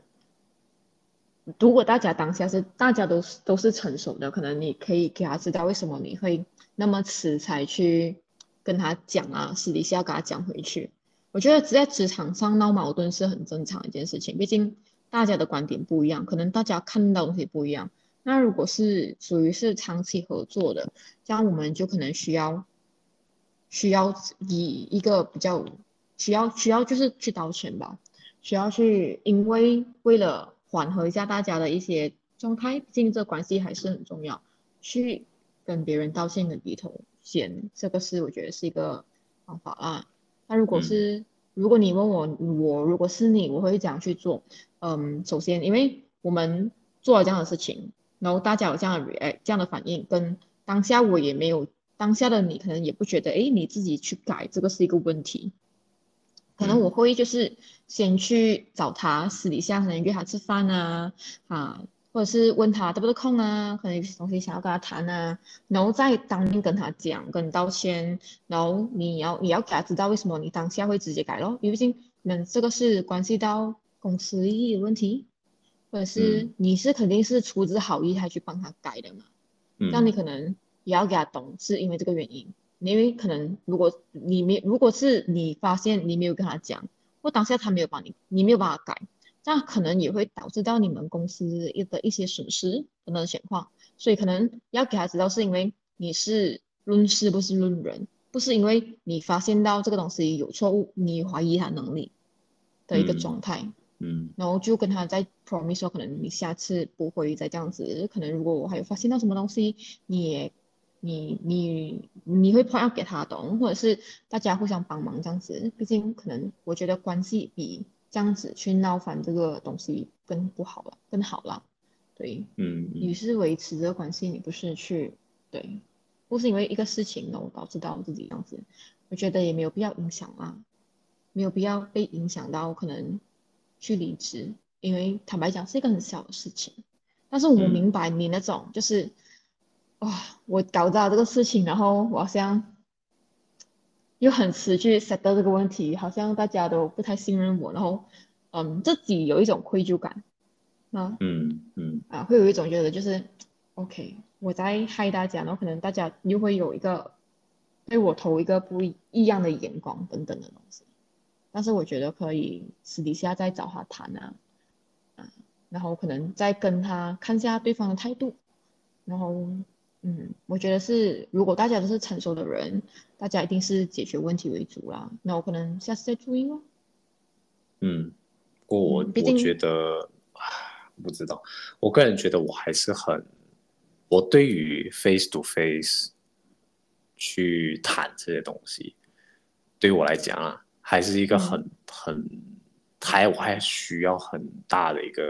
Speaker 3: 如果大家当下是大家都是都是成熟的，可能你可以给他知道为什么你会那么迟才去跟他讲啊，私底下要跟他讲回去。我觉得只在职场上闹矛盾是很正常一件事情，毕竟大家的观点不一样，可能大家看到的东西不一样。那如果是属于是长期合作的，这样我们就可能需要。需要以一个比较需要需要就是去道歉吧，需要去，因为为了缓和一下大家的一些状态，毕竟这关系还是很重要，去跟别人道歉的低头先，这个是我觉得是一个方法啊。那如果是、嗯、如果你问我，我如果是你，我会怎样去做。嗯，首先因为我们做了这样的事情，然后大家有这样的诶这样的反应，跟当下我也没有。当下的你可能也不觉得，哎，你自己去改这个是一个问题。可能我会就是先去找他，私底下可能约他吃饭啊，啊，或者是问他得不得空啊，可能有些东西想要跟他谈啊，然后再当面跟他讲，跟道歉，然后你要你要给他知道为什么你当下会直接改咯，毕竟那这个是关系到公司利益的问题，或者是你是肯定是出自好意才去帮他改的嘛，嗯，那你可能。也要给他懂，是因为这个原因。因为可能如果你没，如果是你发现你没有跟他讲，或当下他没有帮你，你没有办法改，这样可能也会导致到你们公司一的一些损失等等情况。所以可能要给他知道，是因为你是论事不是论人，不是因为你发现到这个东西有错误，你怀疑他能力的一个状态。嗯嗯，然后就跟他在 promise 说，可能你下次不会再这样子。可能如果我还有发现到什么东西，你也。你你你会 point out 给他懂，或者是大家互相帮忙这样子，毕竟可能我觉得关系比这样子去闹翻这个东西更不好了，更好了，对，嗯，你是维持这个关系，你不是去对，不是因为一个事情呢，我导致到自己这样子，我觉得也没有必要影响啊，没有必要被影响到可能去离职，因为坦白讲是一个很小的事情，但是我明白你那种就是。哇，我搞到这个事情，然后我好像又很迟去 settle 这个问题，好像大家都不太信任我，然后嗯，自己有一种愧疚感，那
Speaker 2: 嗯嗯
Speaker 3: 啊，会有一种觉得就是，OK，我在害大家，然后可能大家又会有一个对我投一个不一样的眼光等等的东西。但是我觉得可以私底下再找他谈啊，啊，然后可能再跟他看一下对方的态度，然后嗯，我觉得是如果大家都是成熟的人，大家一定是解决问题为主啦。那我可能下次再注意哦。
Speaker 2: 嗯，不过我、嗯、我觉得不知道，我个人觉得我还是很，我对于 face to face 去谈这些东西，对于我来讲啊。还是一个很很，还我还需要很大的一个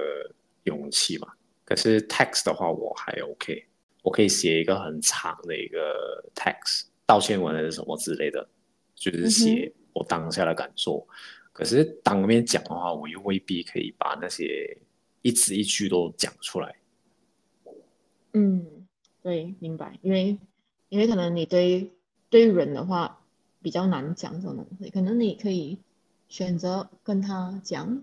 Speaker 2: 勇气嘛。可是 text 的话我还 OK，我可以写一个很长的一个 text，道歉文还是什么之类的，就是写我当下的感受。嗯、可是当面讲的话，我又未必可以把那些一字一句都讲出来。
Speaker 3: 嗯，对，明白。因为因为可能你对对人的话。比较难讲这种东西，可能你可以选择跟他讲，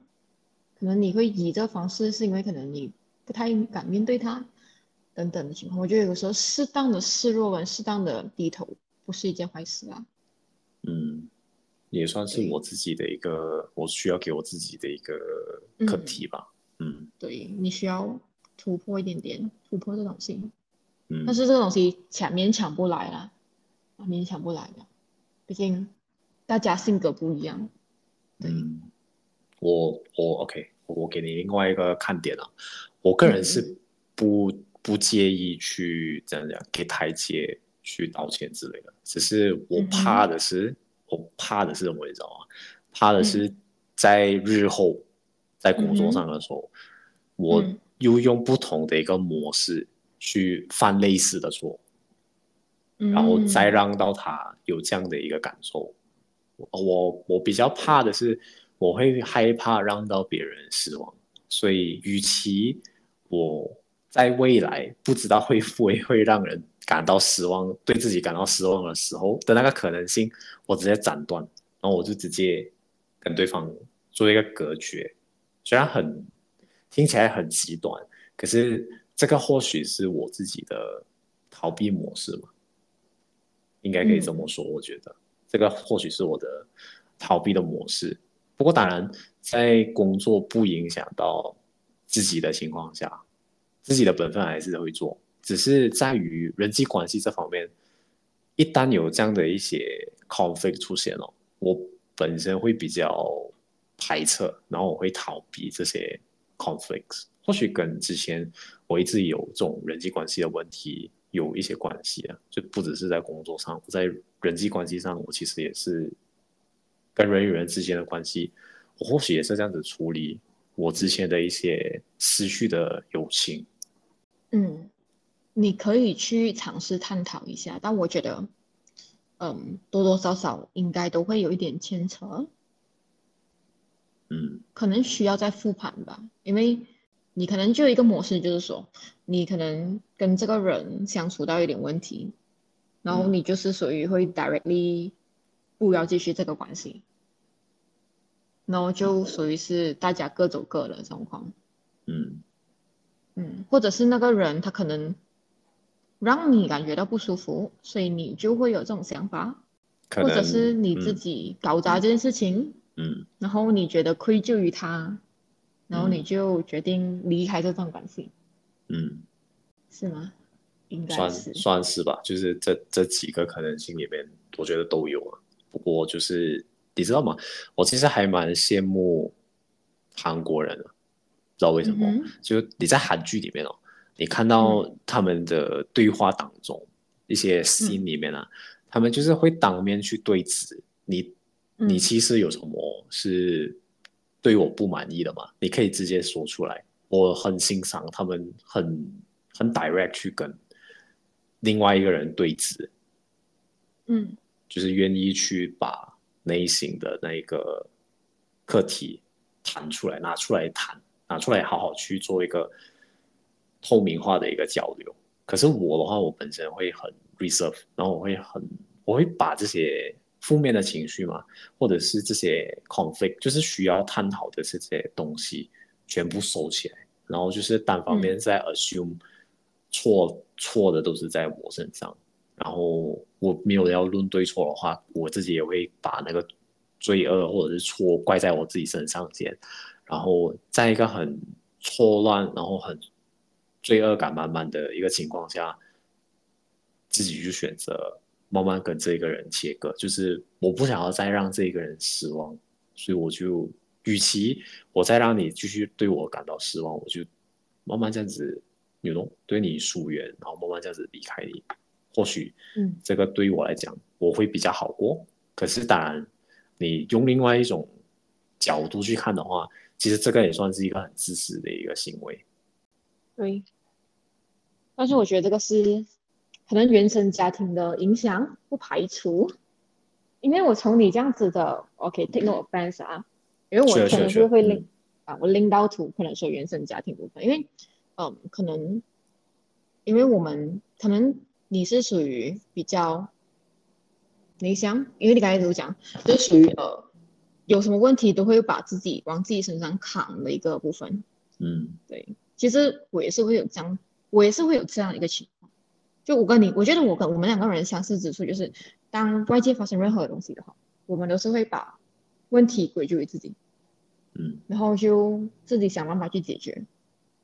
Speaker 3: 可能你会以这个方式，是因为可能你不太敢面对他等等的情况。我觉得有时候适当的示弱跟适当的低头不是一件坏事啊。
Speaker 2: 嗯，也算是我自己的一个，我需要给我自己的一个课题吧。嗯，嗯
Speaker 3: 对，你需要突破一点点，突破这东西。
Speaker 2: 嗯，
Speaker 3: 但是这个东西强勉强不来啦，啊，勉强不来的。毕竟大家性格不一样，对。
Speaker 2: 嗯、我我 OK，我给你另外一个看点啊。我个人是不、嗯、不介意去怎样讲给台阶去道歉之类的，只是我怕的是，嗯、我怕的是什么你知道吗？怕的是在日后在工作上的时候，嗯、我又用不同的一个模式去犯类似的错。然后再让到他有这样的一个感受，嗯、我我比较怕的是，我会害怕让到别人失望，所以与其我在未来不知道会不会会让人感到失望，对自己感到失望的时候的那个可能性，我直接斩断，然后我就直接跟对方做一个隔绝，虽然很听起来很极端，可是这个或许是我自己的逃避模式嘛。应该可以这么说，我觉得、这个或许是我的逃避的模式。不过，当然，在工作不影响到自己的情况下，自己的本分还是会做。只是在于人际关系这方面，一旦有这样的一些 conflict 出现了，我本身会比较排斥，然后我会逃避这些 conflicts。或许跟之前我一直有这种人际关系的问题。有一些关系啊，就不只是在工作上，在人际关系上，我其实也是跟人与人之间的关系，我或许也是这样子处理我之前的一些失去的友情。
Speaker 3: 嗯，你可以去尝试探讨一下，但我觉得，嗯，多多少少应该都会有一点牵扯。
Speaker 2: 嗯，
Speaker 3: 可能需要再复盘吧，因为。你可能就有一个模式，就是说，你可能跟这个人相处到一点问题，然后你就是属于会 directly 不要继续这个关系，然后就属于是大家各走各的状况。
Speaker 2: 嗯
Speaker 3: 嗯，或者是那个人他可能让你感觉到不舒服，所以你就会有这种想法，或者是你自己搞砸这件事情，
Speaker 2: 嗯，
Speaker 3: 然后你觉得愧疚于他。然后你就决定离开这段关系，
Speaker 2: 嗯，
Speaker 3: 是吗？应该
Speaker 2: 算算是吧，就是这这几个可能性里面，我觉得都有啊。不过就是你知道吗？我其实还蛮羡慕韩国人的，不知道为什么？就你在韩剧里面哦，你看到他们的对话当中、嗯、一些 scene 里面啊，嗯、他们就是会当面去对质你，你其实有什么是？对我不满意的嘛，你可以直接说出来。我很欣赏他们很很 direct 去跟另外一个人对峙，
Speaker 3: 嗯，
Speaker 2: 就是愿意去把内心的那一个课题谈出来，拿出来谈，拿出来好好去做一个透明化的一个交流。可是我的话，我本身会很 reserve，然后我会很我会把这些。负面的情绪嘛，或者是这些 conflict，就是需要探讨的这些东西，全部收起来，然后就是单方面在 assume 错、嗯、错的都是在我身上，然后我没有要论对错的话，我自己也会把那个罪恶或者是错怪在我自己身上先，然后在一个很错乱，然后很罪恶感满满的一个情况下，自己就选择慢慢跟这个人切割，就是我不想要再让这个人失望，所以我就。与其我再让你继续对我感到失望，我就慢慢这样子，you know，对你疏远，然后慢慢这样子离开你。或许，嗯，这个对于我来讲，我会比较好过。可是，当然，你用另外一种角度去看的话，其实这个也算是一个很自私的一个行为。
Speaker 3: 对。但是，我觉得这个是可能原生家庭的影响，不排除。因为我从你这样子的，OK，take no offense 啊。因为我可能是会拎啊，我拎到图可能说原生家庭部分，因为嗯，可能因为我们可能你是属于比较内向，因为你刚才都讲，就是属于呃有什么问题都会把自己往自己身上扛的一个部分。
Speaker 2: 嗯，
Speaker 3: 对，其实我也是会有这样，我也是会有这样一个情况。就我跟你，我觉得我跟我们两个人相似之处就是，当外界发生任何东西的话，我们都是会把。问题归咎于自己，
Speaker 2: 嗯，
Speaker 3: 然后就自己想办法去解决。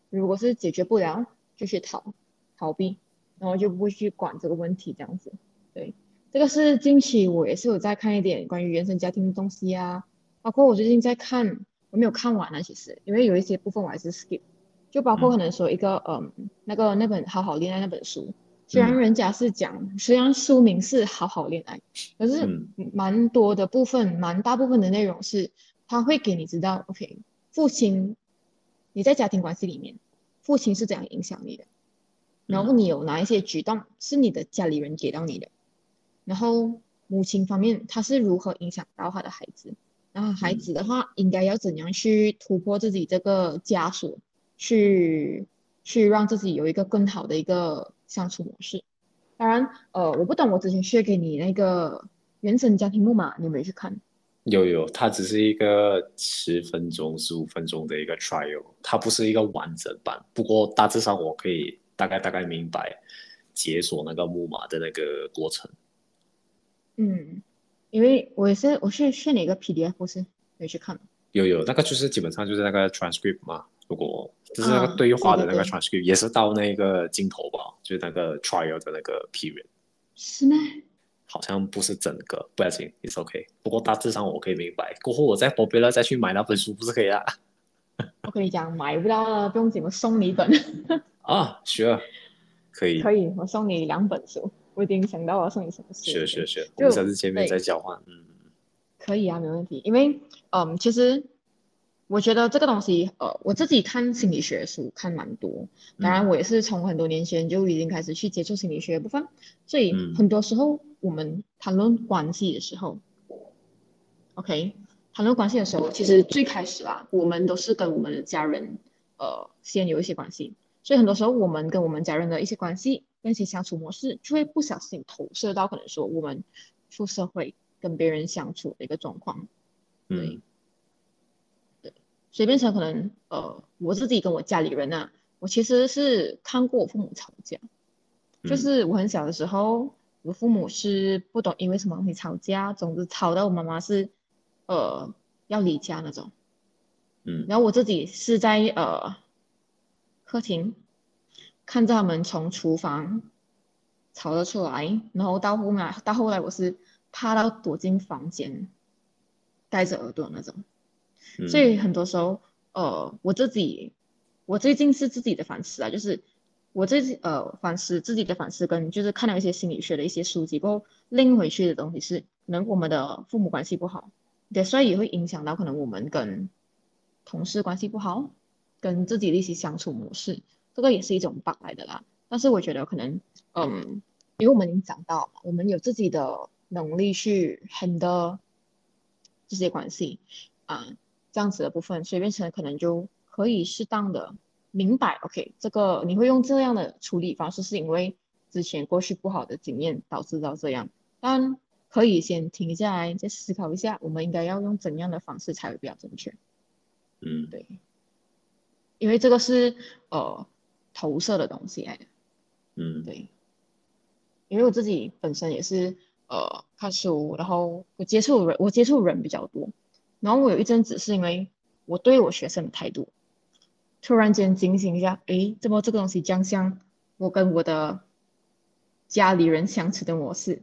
Speaker 3: 如果是解决不了，就去逃逃避，然后就不会去管这个问题这样子。对，这个是近期我也是有在看一点关于原生家庭的东西啊，包括我最近在看，我没有看完啊，其实因为有一些部分我还是 skip，就包括可能说一个嗯，嗯那个那本好好恋爱那本书。虽然人家是讲，嗯、虽然书名是好好恋爱，可是蛮多的部分，蛮、嗯、大部分的内容是，他会给你知道，OK，父亲，你在家庭关系里面，父亲是怎样影响你的，然后你有哪一些举动是你的家里人给到你的，然后母亲方面他是如何影响到他的孩子，然后孩子的话应该要怎样去突破自己这个枷锁，去去让自己有一个更好的一个。相处模式，当然，呃，我不懂，我之前 share 给你那个原生家庭木马，你有没有去看？
Speaker 2: 有有，它只是一个十分钟、十五分钟的一个 trial，它不是一个完整版。不过大致上我可以大概大概明白解锁那个木马的那个过程。
Speaker 3: 嗯，因为我也是，我是你一个 PDF，不是没去看。
Speaker 2: 有有，那个就是基本上就是那个 transcript 嘛。如果就是那个对话的那个 transcript，、啊、对对对也是到那个镜头吧，就是那个 trial 的那个 period。
Speaker 3: 是吗？
Speaker 2: 好像不是整个，不要紧，it's OK。不过大致上我可以明白。过后我再 popular 再去买那本书，不是可以啊？
Speaker 3: 我跟你讲，买不到了，不用紧，我送你一本。
Speaker 2: 啊，学了，可以。
Speaker 3: 可以，我送你两本书。我已经想到我要送你什么书。
Speaker 2: 学学学，我们下次见面再交换。嗯。
Speaker 3: 可以啊，没问题。因为，嗯，其实。我觉得这个东西，呃，我自己看心理学书看蛮多，当然我也是从很多年前就已经开始去接触心理学的部分，所以很多时候我们谈论关系的时候，嗯，OK，谈论关系的时候，其实最开始啊，我们都是跟我们的家人，呃，先有一些关系，所以很多时候我们跟我们家人的一些关系，跟一些相处模式，就会不小心投射到可能说我们出社会跟别人相处的一个状况，
Speaker 2: 嗯。
Speaker 3: 所以变成可能，呃，我自己跟我家里人啊，我其实是看过我父母吵架，嗯、就是我很小的时候，我父母是不懂因为什么东西吵架，总之吵到我妈妈是，呃，要离家那种，
Speaker 2: 嗯，
Speaker 3: 然后我自己是在呃客厅看着他们从厨房吵了出来，然后到后面到后来我是怕到躲进房间，戴着耳朵那种。所以很多时候，呃，我自己，我最近是自己的反思啊，就是我自己呃反思自己的反思，跟就是看到一些心理学的一些书籍过后拎回去的东西是，可能我们的父母关系不好，对，所以也会影响到可能我们跟同事关系不好，跟自己的一些相处模式，这个也是一种 bug 来的啦。但是我觉得可能，嗯，因为我们已经长大了，我们有自己的能力去 handle 这些关系啊。这样子的部分，所以变成可能就可以适当的明白，OK，这个你会用这样的处理方式，是因为之前过去不好的经验导致到这样，但可以先停下来，再思考一下，我们应该要用怎样的方式才会比较正确。
Speaker 2: 嗯，
Speaker 3: 对，因为这个是呃投射的东西来的。
Speaker 2: 嗯，
Speaker 3: 对，因为我自己本身也是呃看书，然后我接触人，我接触人比较多，然后我有一阵子是因为我对我学生的态度，突然间警醒一下，诶，怎么这个东西这样像我跟我的家里人相处的模式？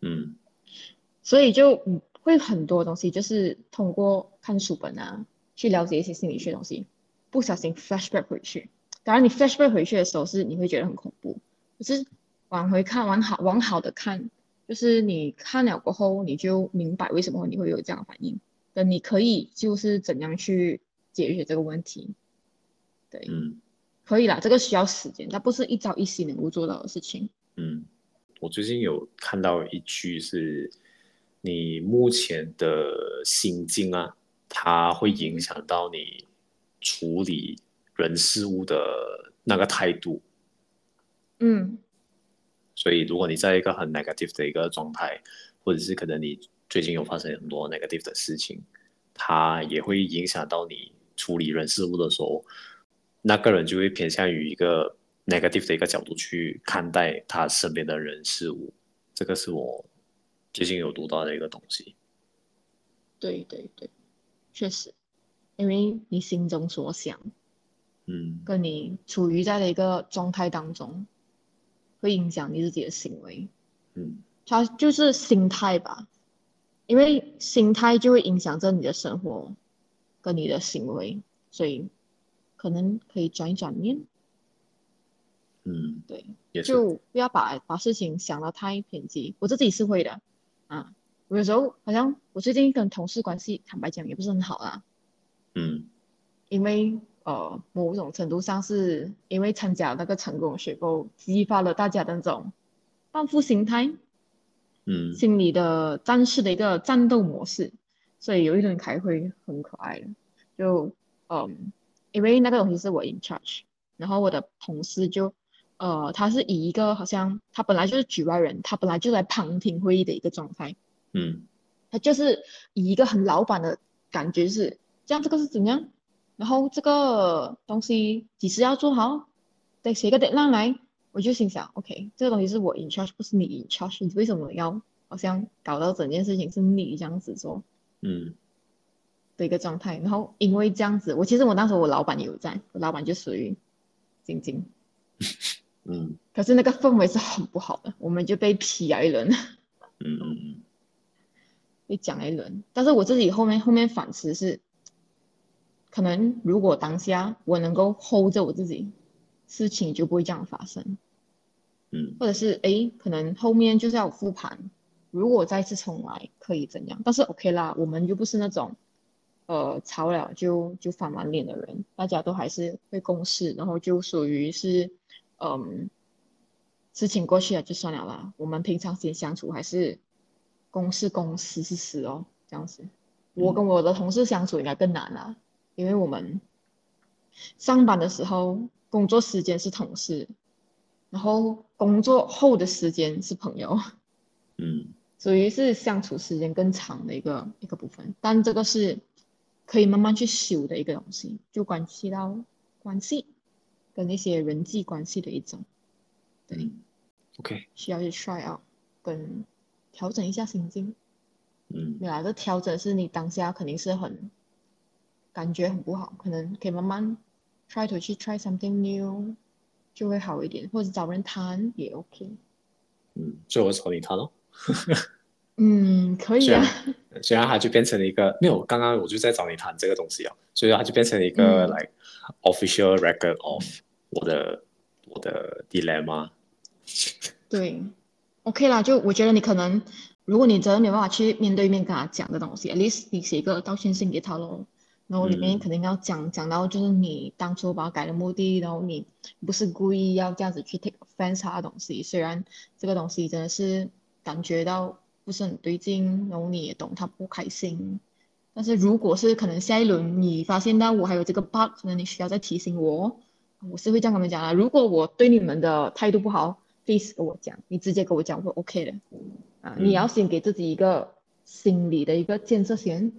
Speaker 2: 嗯，
Speaker 3: 所以就会很多东西就是通过看书本啊，去了解一些心理学东西，不小心 flashback 回去。当然，你 flashback 回去的时候是你会觉得很恐怖，可是往回看，往好往好的看，就是你看了过后，你就明白为什么你会有这样的反应，等你可以就是怎样去解决这个问题。对，
Speaker 2: 嗯，
Speaker 3: 可以啦，这个需要时间，它不是一朝一夕能够做到的事情。
Speaker 2: 嗯，我最近有看到一句是，你目前的心境啊，它会影响到你处理。人事物的那个态度，
Speaker 3: 嗯，
Speaker 2: 所以如果你在一个很 negative 的一个状态，或者是可能你最近有发生很多 negative 的事情，它也会影响到你处理人事物的时候，那个人就会偏向于一个 negative 的一个角度去看待他身边的人事物。这个是我最近有读到的一个东西。
Speaker 3: 对对对，确实，因为你心中所想。
Speaker 2: 嗯，
Speaker 3: 跟你处于在的一个状态当中，会影响你自己的行为。
Speaker 2: 嗯，
Speaker 3: 它就是心态吧，因为心态就会影响着你的生活跟你的行为，所以可能可以转一转念。
Speaker 2: 嗯，对，
Speaker 3: 就不要把把事情想得太偏激。我自己是会的啊，我有时候好像我最近跟同事关系，坦白讲也不是很好啦。
Speaker 2: 嗯，
Speaker 3: 因为。呃，某种程度上是因为参加那个成功学过后，激发了大家的那种报复心态，
Speaker 2: 嗯，
Speaker 3: 心理的战士的一个战斗模式，所以有一轮开会很可爱的，就嗯，因为那个东西是我 in charge，然后我的同事就呃，他是以一个好像他本来就是局外人，他本来就在旁听会议的一个状态，
Speaker 2: 嗯，
Speaker 3: 他就是以一个很老板的感觉是这样，这个是怎样？然后这个东西几时要做好？得写个 deadline 来，我就心想，OK，这个东西是我 in charge，不是你 in charge，你为什么要好像搞到整件事情是你这样子做？
Speaker 2: 嗯，
Speaker 3: 的一个状态。然后因为这样子，我其实我那时候我老板也有在，我老板就属于晶晶，
Speaker 2: 嗯，
Speaker 3: 可是那个氛围是很不好的，我们就被批了一轮，
Speaker 2: 嗯嗯嗯，
Speaker 3: 被讲了一轮。但是我自己后面后面反思是。可能如果当下我能够 hold 着我自己，事情就不会这样发生。
Speaker 2: 嗯，
Speaker 3: 或者是哎，可能后面就是要复盘，如果再次重来可以怎样？但是 OK 啦，我们就不是那种，呃，吵了就就翻完脸的人，大家都还是会共事，然后就属于是，嗯，事情过去了就算了啦。我们平常时间相处还是公事公，私是私哦，这样子。我跟我的同事相处应该更难啦。因为我们上班的时候，工作时间是同事，然后工作后的时间是朋友，
Speaker 2: 嗯，
Speaker 3: 属于是相处时间更长的一个一个部分。但这个是可以慢慢去修的一个东西，就关系到关系跟那些人际关系的一种，对
Speaker 2: ，OK，
Speaker 3: 需要去 try out 跟调整一下心境。
Speaker 2: 嗯，
Speaker 3: 没啦，这调整是你当下肯定是很。感觉很不好，可能可以慢慢 try to 去 try something new，就会好一点，或者找人谈也 OK。
Speaker 2: 嗯，最后找你谈喽。
Speaker 3: 嗯，可以啊。
Speaker 2: 虽然它就变成了一个没有，刚刚我就在找你谈这个东西啊，所以它就变成了一个、嗯、like official record of 我的我的 dilemma。
Speaker 3: 对，OK 啦，就我觉得你可能，如果你真的没办法去面对面跟他讲的东西，at least 你写一个道歉信给他喽。然后里面肯定要讲、嗯、讲到就是你当初把它改的目的，然后你不是故意要这样子去 take offense 他的东西，虽然这个东西真的是感觉到不是很对劲，然后你也懂他不开心，但是如果是可能下一轮你发现到我还有这个 bug，可能你需要再提醒我，我是会这样跟他们讲的。如果我对你们的态度不好，please 跟我讲，你直接跟我讲我 OK 的，啊，你要先给自己一个心理的一个建设先。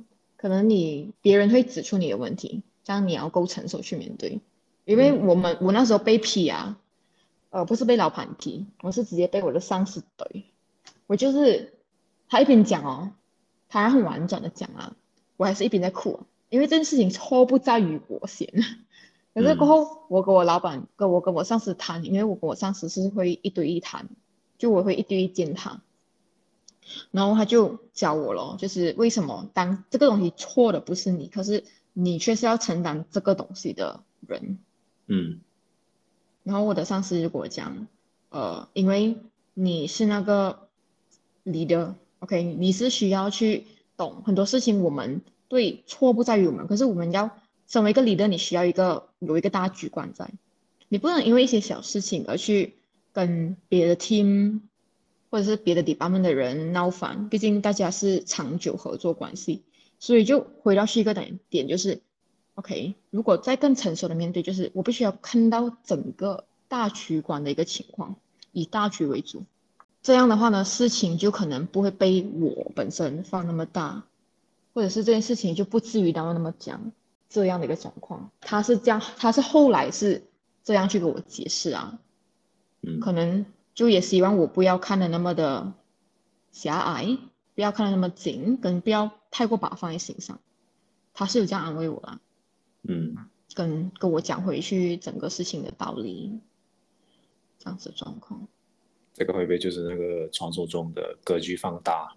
Speaker 3: 可能你别人会指出你的问题，这样你要够成熟去面对。因为我们我那时候被批啊，呃，不是被老板批，我是直接被我的上司怼。我就是他一边讲哦，他很婉转的讲啊，我还是一边在哭啊，因为这件事情错不在于我先。可是过后我跟我老板跟我跟我上司谈，因为我跟我上司是会一对一谈，就我会一对一见他。然后他就教我咯，就是为什么当这个东西错的不是你，可是你却是要承担这个东西的人。
Speaker 2: 嗯。
Speaker 3: 然后我的上司就跟我讲，呃，因为你是那个 leader，OK，你是需要去懂很多事情。我们对错不在于我们，可是我们要身为一个 leader，你需要一个有一个大局观在，你不能因为一些小事情而去跟别的 team。或者是别的 department 的人闹翻，毕竟大家是长久合作关系，所以就回到是一个点点，就是，OK，如果再更成熟的面对，就是我必须要看到整个大局观的一个情况，以大局为主，这样的话呢，事情就可能不会被我本身放那么大，或者是这件事情就不至于到那么僵，这样的一个状况，他是这样，他是后来是这样去给我解释啊，嗯，可能。就也希望我不要看的那么的狭隘，不要看的那么紧，跟不要太过把它放在心上。他是有这样安慰我啦，
Speaker 2: 嗯，
Speaker 3: 跟跟我讲回去整个事情的道理，这样子的状况。
Speaker 2: 这个会不会就是那个传说中的格局放大？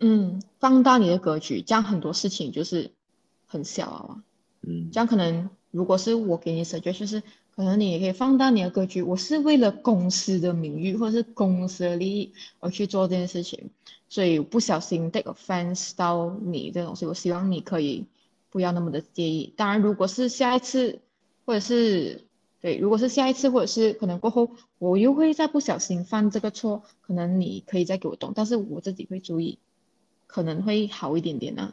Speaker 3: 嗯，放大你的格局，这样很多事情就是很小啊。
Speaker 2: 嗯，
Speaker 3: 这样可能如果是我给你 suggest 就是。可能你也可以放大你的格局。我是为了公司的名誉或者是公司的利益而去做这件事情，所以不小心 take offense 到你这种事，我希望你可以不要那么的介意。当然，如果是下一次，或者是对，如果是下一次，或者是可能过后我又会再不小心犯这个错，可能你可以再给我动，但是我自己会注意，可能会好一点点呢、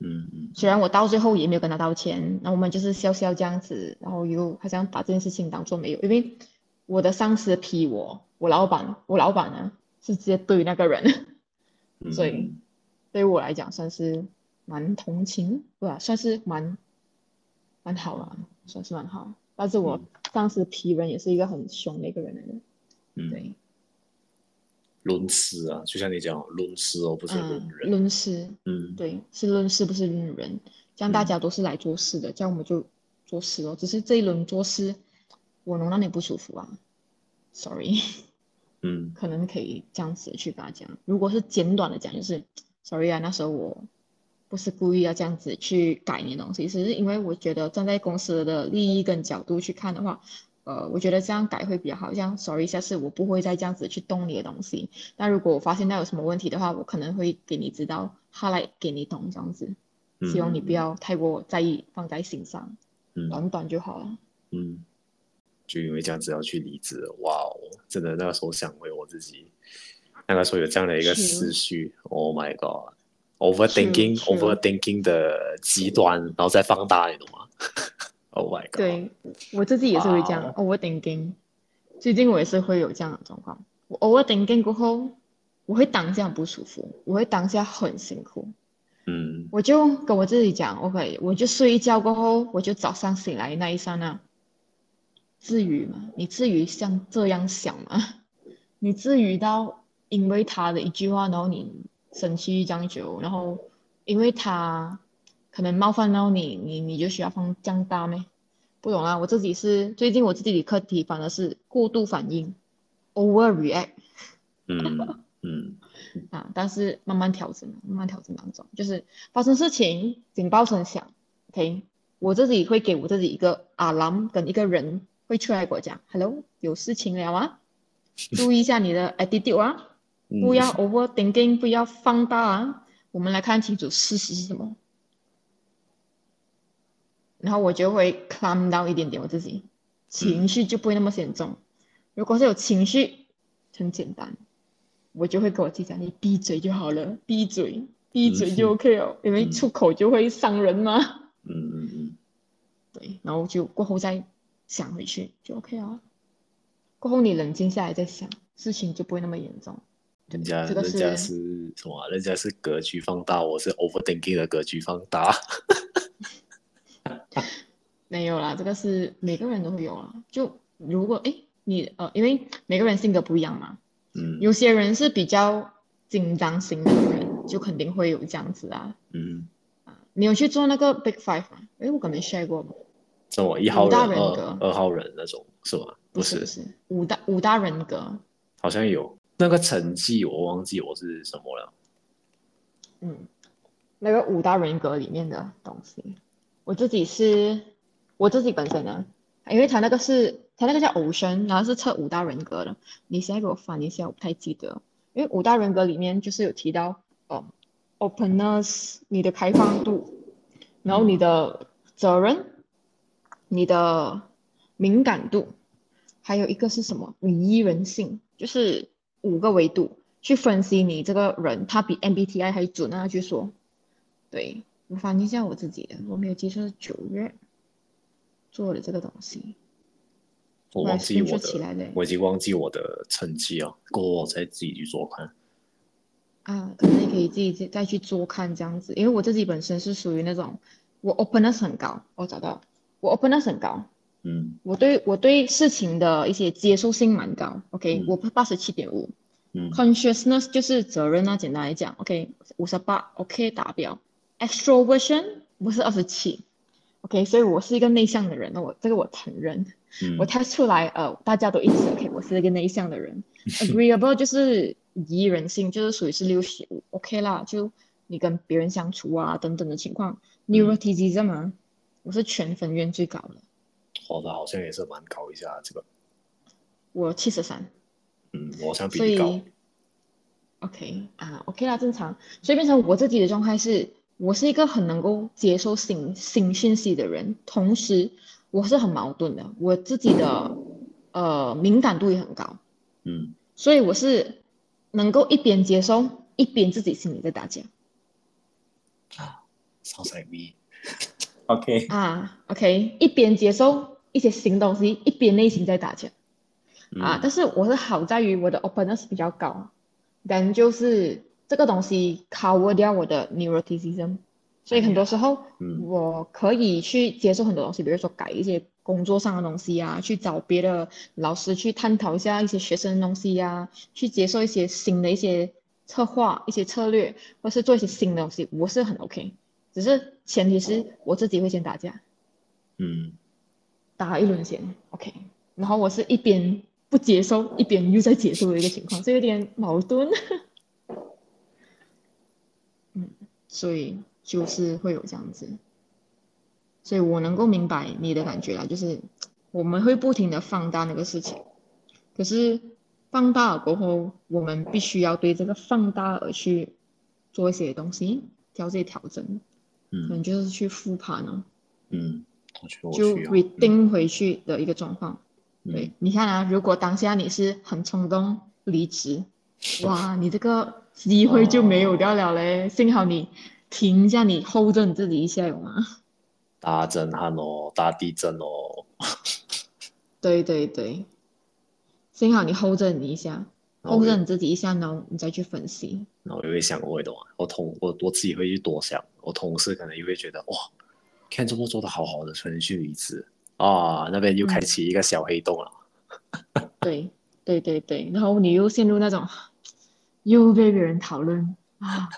Speaker 2: 嗯嗯，
Speaker 3: 虽然我到最后也没有跟他道歉，那我们就是笑笑这样子，然后又好像把这件事情当做没有，因为我的上司批我，我老板，我老板呢是直接怼那个人，所以对于我来讲算是蛮同情，对吧？算是蛮蛮好了，算是蛮好。但是我上司批人也是一个很凶的一个人来的，嗯，对。
Speaker 2: 论事啊，就像你讲论事哦，不是论人。
Speaker 3: 论事，
Speaker 2: 嗯，
Speaker 3: 对，是论事，不是论人。这样大家都是来做事的，嗯、这样我们就做事哦。只是这一轮做事，我能让你不舒服啊？Sorry，
Speaker 2: 嗯，
Speaker 3: 可能可以这样子去跟他讲。如果是简短的讲，就是 Sorry 啊，那时候我不是故意要这样子去改你的东西，只是因为我觉得站在公司的利益跟角度去看的话。呃，我觉得这样改会比较好。这样，sorry，下次我不会再这样子去动你的东西。但如果我发现那有什么问题的话，我可能会给你知道，他来给你懂这样子。希望你不要太过在意，放在心上，嗯，短短就好了。
Speaker 2: 嗯，就因为这样子要去离职，哇哦，真的那个时候想回我自己，那个时候有这样的一个思绪，Oh my God，overthinking，overthinking 的极端，然后再放大，你懂吗？Oh my God！
Speaker 3: 对，我自己也是会这样，overthinking。最近我也是会有这样的状况。我 overthinking 过后，我会当下不舒服，我会当下很辛苦。
Speaker 2: 嗯。
Speaker 3: 我就跟我自己讲，OK，我就睡一觉过后，我就早上醒来那一刹那，至于吗？你至于像这样想吗？你至于到因为他的一句话，然后你生气这样久，然后因为他。可能冒犯到你，你你就需要放降大咩？不懂啊，我自己是最近我自己的课题反而是过度反应，overreact。
Speaker 2: 嗯嗯。
Speaker 3: 啊，但是慢慢调整，慢慢调整当中，就是发生事情警报声响，OK，我自己会给我自己一个 alarm，跟一个人会出来给我讲，Hello，有事情了啊，注意一下你的 attitude 啊，不要 overthinking，不要放大啊，我们来看清楚事实是什么。然后我就会 calm down 一点点，我自己情绪就不会那么严重。嗯、如果是有情绪，很简单，我就会跟我自己讲：“你闭嘴就好了，闭嘴，闭嘴就 OK 了。嗯”因为出口就会伤人嘛。
Speaker 2: 嗯嗯嗯。
Speaker 3: 对，然后就过后再想回去就 OK 了。过后你冷静下来再想，事情就不会那么严重。
Speaker 2: 人家人家是什么？人家是格局放大，我是 overthinking 的格局放大。
Speaker 3: 没有啦，这个是每个人都会有啦。就如果哎，你呃，因为每个人性格不一样嘛，
Speaker 2: 嗯，
Speaker 3: 有些人是比较紧张型的人，就肯定会有这样子啊。
Speaker 2: 嗯，
Speaker 3: 啊，你有去做那个 Big Five 吗？哎，我可没 share 过吗？
Speaker 2: 什么一号人、
Speaker 3: 格
Speaker 2: 二二号人那种是吗？
Speaker 3: 不是，不是五大五大人格，
Speaker 2: 好像有那个成绩，我忘记我是什么了。
Speaker 3: 嗯，那个五大人格里面的东西，我自己是，我自己本身呢，因为他那个是，他那个叫偶生然后是测五大人格的。你现在给我翻一下，我不太记得，因为五大人格里面就是有提到，哦，openness，你的开放度，然后你的责任，你的敏感度，还有一个是什么？你依人性，就是五个维度。去分析你这个人，他比 MBTI 还准啊！据说，对，我翻一下我自己的，我没有记错是九月做的这个东西。
Speaker 2: 我忘记我的，我已经忘记我的成绩了，过后我再自己去做看。
Speaker 3: 啊，可能你可以自己再去做看这样子，因为我自己本身是属于那种我 openness 很高，我找到我 openness 很高，
Speaker 2: 嗯，
Speaker 3: 我对我对事情的一些接受性蛮高，OK，、嗯、我八十七点五。
Speaker 2: 嗯、
Speaker 3: consciousness 就是责任啊，简单来讲，OK，五十八，OK 达标。Extroversion 不是二十七，OK，所以我是一个内向的人，那我这个我承认，
Speaker 2: 嗯、
Speaker 3: 我 test 出来，呃，大家都一致，OK，我是一个内向的人。agreeable 就是宜人性，就是属于是六十五，OK 啦，就你跟别人相处啊等等的情况。neuroticism 啊，我是全分院最高的。
Speaker 2: 好的，好像也是蛮高一下这个。
Speaker 3: 我七十三。
Speaker 2: 嗯，我想比你高。
Speaker 3: OK 啊，OK 啦，正常。所以变成我自己的状态是，我是一个很能够接受新新讯息的人，同时我是很矛盾的，我自己的呃敏感度也很高。
Speaker 2: 嗯。
Speaker 3: 所以我是能够一边接受，一边自己心里在打架。
Speaker 2: 啊，sounds like me。OK。
Speaker 3: 啊，OK，一边接受一些新东西，一边内心在打架。啊，但是我是好在于我的 openness 比较高，但就是这个东西 cover 掉我的 neuroticism，所以很多时候我可以去接受很多东西，比如说改一些工作上的东西啊，去找别的老师去探讨一下一些学生的东西呀、啊，去接受一些新的一些策划、一些策略，或是做一些新的东西，我是很 OK，只是前提是我自己会先打架，
Speaker 2: 嗯，
Speaker 3: 打一轮先 OK，然后我是一边。不接受，一边又在接受的一个情况，这有点矛盾。嗯，所以就是会有这样子，所以我能够明白你的感觉啦，就是我们会不停的放大那个事情，可是放大了过后，我们必须要对这个放大而去做一些东西，调节调整，
Speaker 2: 嗯，
Speaker 3: 可能就是去复盘哦，
Speaker 2: 嗯，
Speaker 3: 就 redeem 回去的一个状况。对，你看啊，如果当下你是很冲动离职，哇，你这个机会就没有掉了嘞。哦、幸好你停一下，你 hold 着你自己一下，有吗？
Speaker 2: 大震撼哦，大地震哦。
Speaker 3: 对对对，幸好你 hold 着你一下，hold 着你自己一下，然后你再去分析。
Speaker 2: 然后我会想，我会懂啊，我同我我自己会去多想，我同事可能又会觉得哇，看这么做的好好的，可能去离职。啊、哦，那边又开启一个小黑洞了。
Speaker 3: 嗯、对对对对，然后你又陷入那种又被别人讨论啊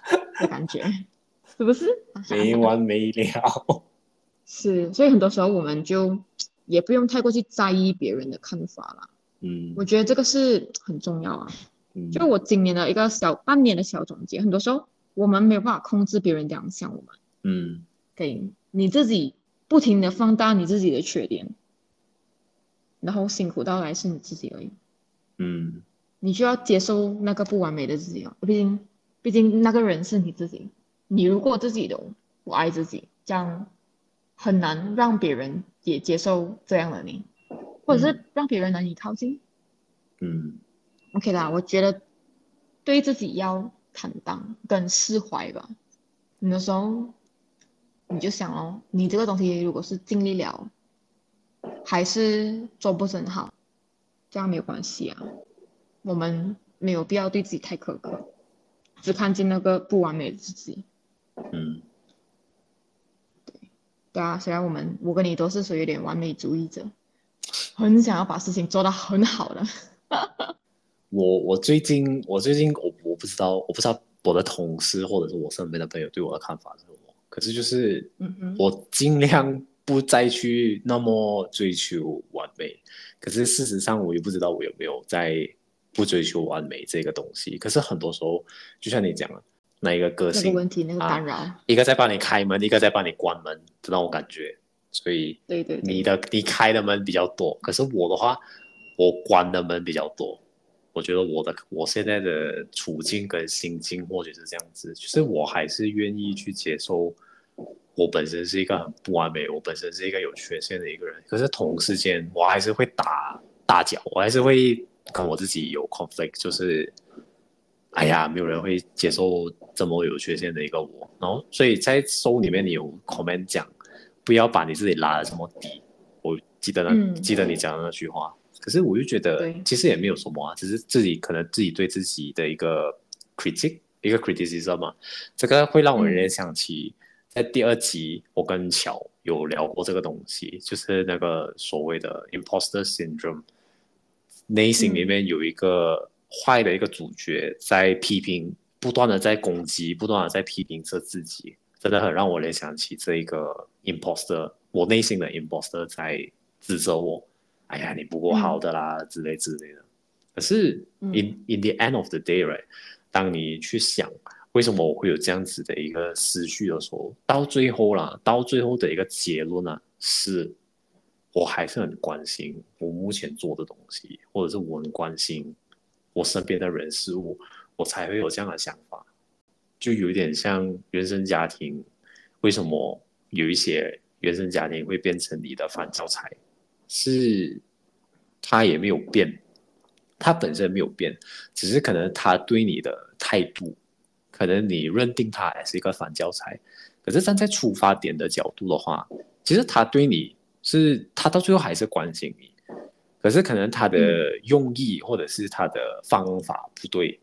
Speaker 3: 的感觉，是不是？
Speaker 2: 没完没了。
Speaker 3: 是，所以很多时候我们就也不用太过去在意别人的看法了。
Speaker 2: 嗯，
Speaker 3: 我觉得这个是很重要啊。
Speaker 2: 嗯，
Speaker 3: 就我今年的一个小半年的小总结，很多时候我们没有办法控制别人这样想我们。
Speaker 2: 嗯，
Speaker 3: 给你自己。不停的放大你自己的缺点，然后辛苦到来是你自己而已。
Speaker 2: 嗯，
Speaker 3: 你就要接受那个不完美的自己哦。毕竟，毕竟那个人是你自己。你如果自己都不爱自己，这样很难让别人也接受这样的你，或者是让别人难以靠近。
Speaker 2: 嗯
Speaker 3: ，OK 啦，我觉得对自己要坦荡跟释怀吧。有的时候。你就想哦，你这个东西如果是尽力了，还是做不是很好，这样没有关系啊。我们没有必要对自己太苛刻，只看见那个不完美的自己。
Speaker 2: 嗯，
Speaker 3: 对，对啊，虽然我们我跟你都是属于有点完美主义者，很想要把事情做到很好的。
Speaker 2: 我我最近我最近我我不知道我不知道我的同事或者是我身边的朋友对我的看法是什么，可是就是，我尽量不再去那么追求完美。可是事实上，我又不知道我有没有在不追求完美这个东西。可是很多时候，就像你讲的。那一个个性，
Speaker 3: 那个问题，那个干扰，
Speaker 2: 啊，一个在帮你开门，一个在帮你关门，这让我感觉。所以，
Speaker 3: 对对，
Speaker 2: 你的你开的门比较多，可是我的话，我关的门比较多。我觉得我的我现在的处境跟心境或许是这样子，就是我还是愿意去接受，我本身是一个很不完美，我本身是一个有缺陷的一个人。可是同时间，我还是会打大脚，我还是会跟我自己有 conflict，就是。哎呀，没有人会接受这么有缺陷的一个我，然后所以在 show 里面你有 comment 讲，不要把你自己拉的这么低。我记得那、嗯、记得你讲的那句话，可是我就觉得其实也没有什么啊，只是自己可能自己对自己的一个 critic 一个 criticism 嘛，这个会让我联想起在第二集我跟乔有聊过这个东西，就是那个所谓的 imposter syndrome，内心里面有一个。坏的一个主角在批评，不断的在攻击，不断的在批评着自己，真的很让我联想起这一个 imposter，我内心的 imposter 在指责我，哎呀，你不够好的啦，嗯、之类之类的。可是 in in the end of the day，right，当你去想为什么我会有这样子的一个思绪的时候，到最后啦，到最后的一个结论呢，是我还是很关心我目前做的东西，或者是我很关心。我身边的人事物，我才会有这样的想法，就有点像原生家庭。为什么有一些原生家庭会变成你的反教材？是他也没有变，他本身没有变，只是可能他对你的态度，可能你认定他是一个反教材。可是站在出发点的角度的话，其实他对你是，他到最后还是关心你。可是可能他的用意或者是他的方法不对，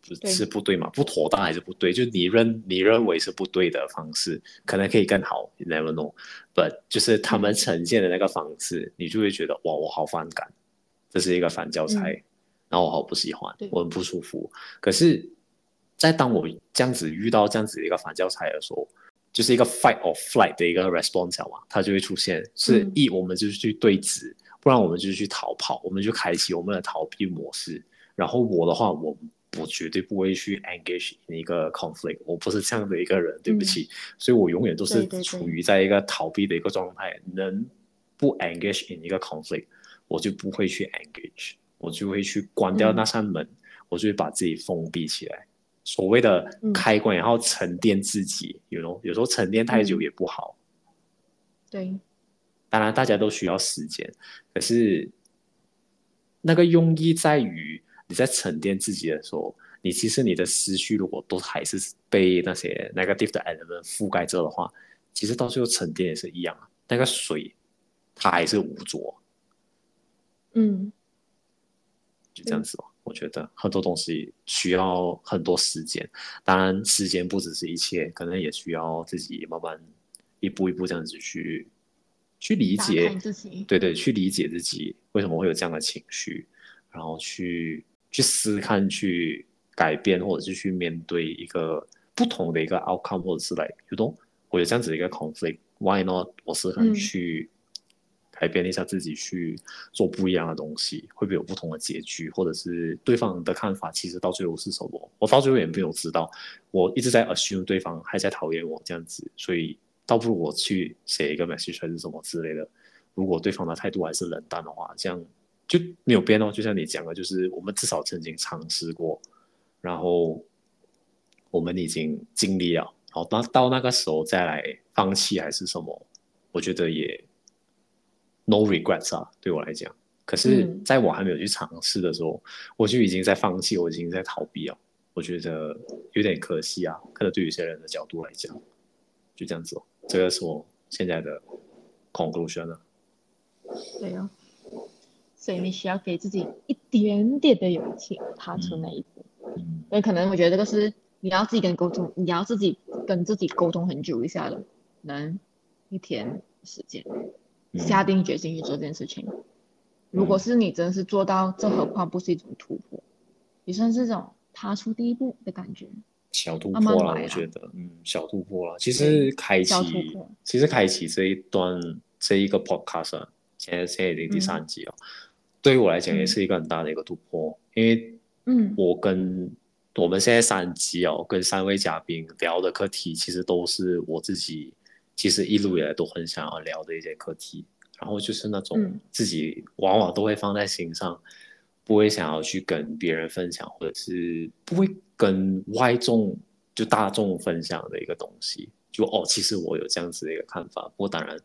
Speaker 2: 不是不对嘛？不妥当还是不对？就你认你认为是不对的方式，可能可以更好，you never know。But 就是他们呈现的那个方式，你就会觉得哇，我好反感，这是一个反教材，嗯、然后我好不喜欢，我很不舒服。可是，在当我这样子遇到这样子一个反教材的时候，就是一个 fight or flight 的一个 response 嘛，它就会出现，是一我们就是去对峙。不然我们就去逃跑，我们就开启我们的逃避模式。然后我的话，我我绝对不会去 engage in 一个 conflict，我不是这样的一个人，对不起。嗯、所以我永远都是处于在一个逃避的一个状态。对对对，能不 engage in 一个 conflict，我就不会去 engage，我就会去关掉那扇门，嗯、我就会把自己封闭起来。所谓的开关，然后沉淀自己，有时候有时候沉淀太久也不好。
Speaker 3: 嗯、对。
Speaker 2: 当然，大家都需要时间，可是那个用意在于你在沉淀自己的时候，你其实你的思绪如果都还是被那些 negative 的 element 覆盖着的话，其实到最后沉淀也是一样，那个水它还是无浊。
Speaker 3: 嗯，
Speaker 2: 就这样子吧。嗯、我觉得很多东西需要很多时间，当然时间不只是一切，可能也需要自己慢慢一步一步这样子去。去理解，对对，去理解自己为什么会有这样的情绪，然后去去思考，去改变，或者是去面对一个不同的一个 outcome，或者是来，you know，我有这样子的一个 conflict，why not？我是很去改变一下自己，去做不一样的东西，会不会有不同的结局，或者是对方的看法，其实到最后是什么？我到最后也没有知道，我一直在 assume 对方还在讨厌我这样子，所以。倒不如我去写一个 message 还是什么之类的。如果对方的态度还是冷淡的话，这样就没有变哦。就像你讲的，就是我们至少曾经尝试过，然后我们已经尽力了。好，那到那个时候再来放弃还是什么，我觉得也 no regrets 啊。对我来讲，可是在我还没有去尝试的时候，嗯、我就已经在放弃，我已经在逃避啊。我觉得有点可惜啊。可能对于一些人的角度来讲，就这样子哦。这个是我现在的 conclusion 了。
Speaker 3: 对哦，所以你需要给自己一点点的勇气，踏出那一步。嗯，所以可能我觉得这个是你要自己跟沟通，你要自己跟自己沟通很久一下的，能一天时间，
Speaker 2: 嗯
Speaker 3: 下定决心去做这件事情。如果是你真的是做到，这何况不是一种突破，也算是这种踏出第一步的感觉。
Speaker 2: 小突破了，
Speaker 3: 慢慢啊。
Speaker 2: 我觉得，嗯，小突破了。其
Speaker 3: 实开
Speaker 2: 启
Speaker 3: 破，
Speaker 2: 其实开启这一段这一个 podcast，啊现在现在已经第三集了，对于我来讲也是一个很大的一个突破，因为，
Speaker 3: 嗯，
Speaker 2: 我跟我们现在三集哦，跟三位嘉宾聊的课题，其实都是我自己其实一路以来都很想要聊的一些课题，然后就是那种自己往往都会放在心上，不会想要去跟别人分享，或者是不会跟外众就大众分享的一个东西，就哦，其实我有这样子的一个看法，不过当然。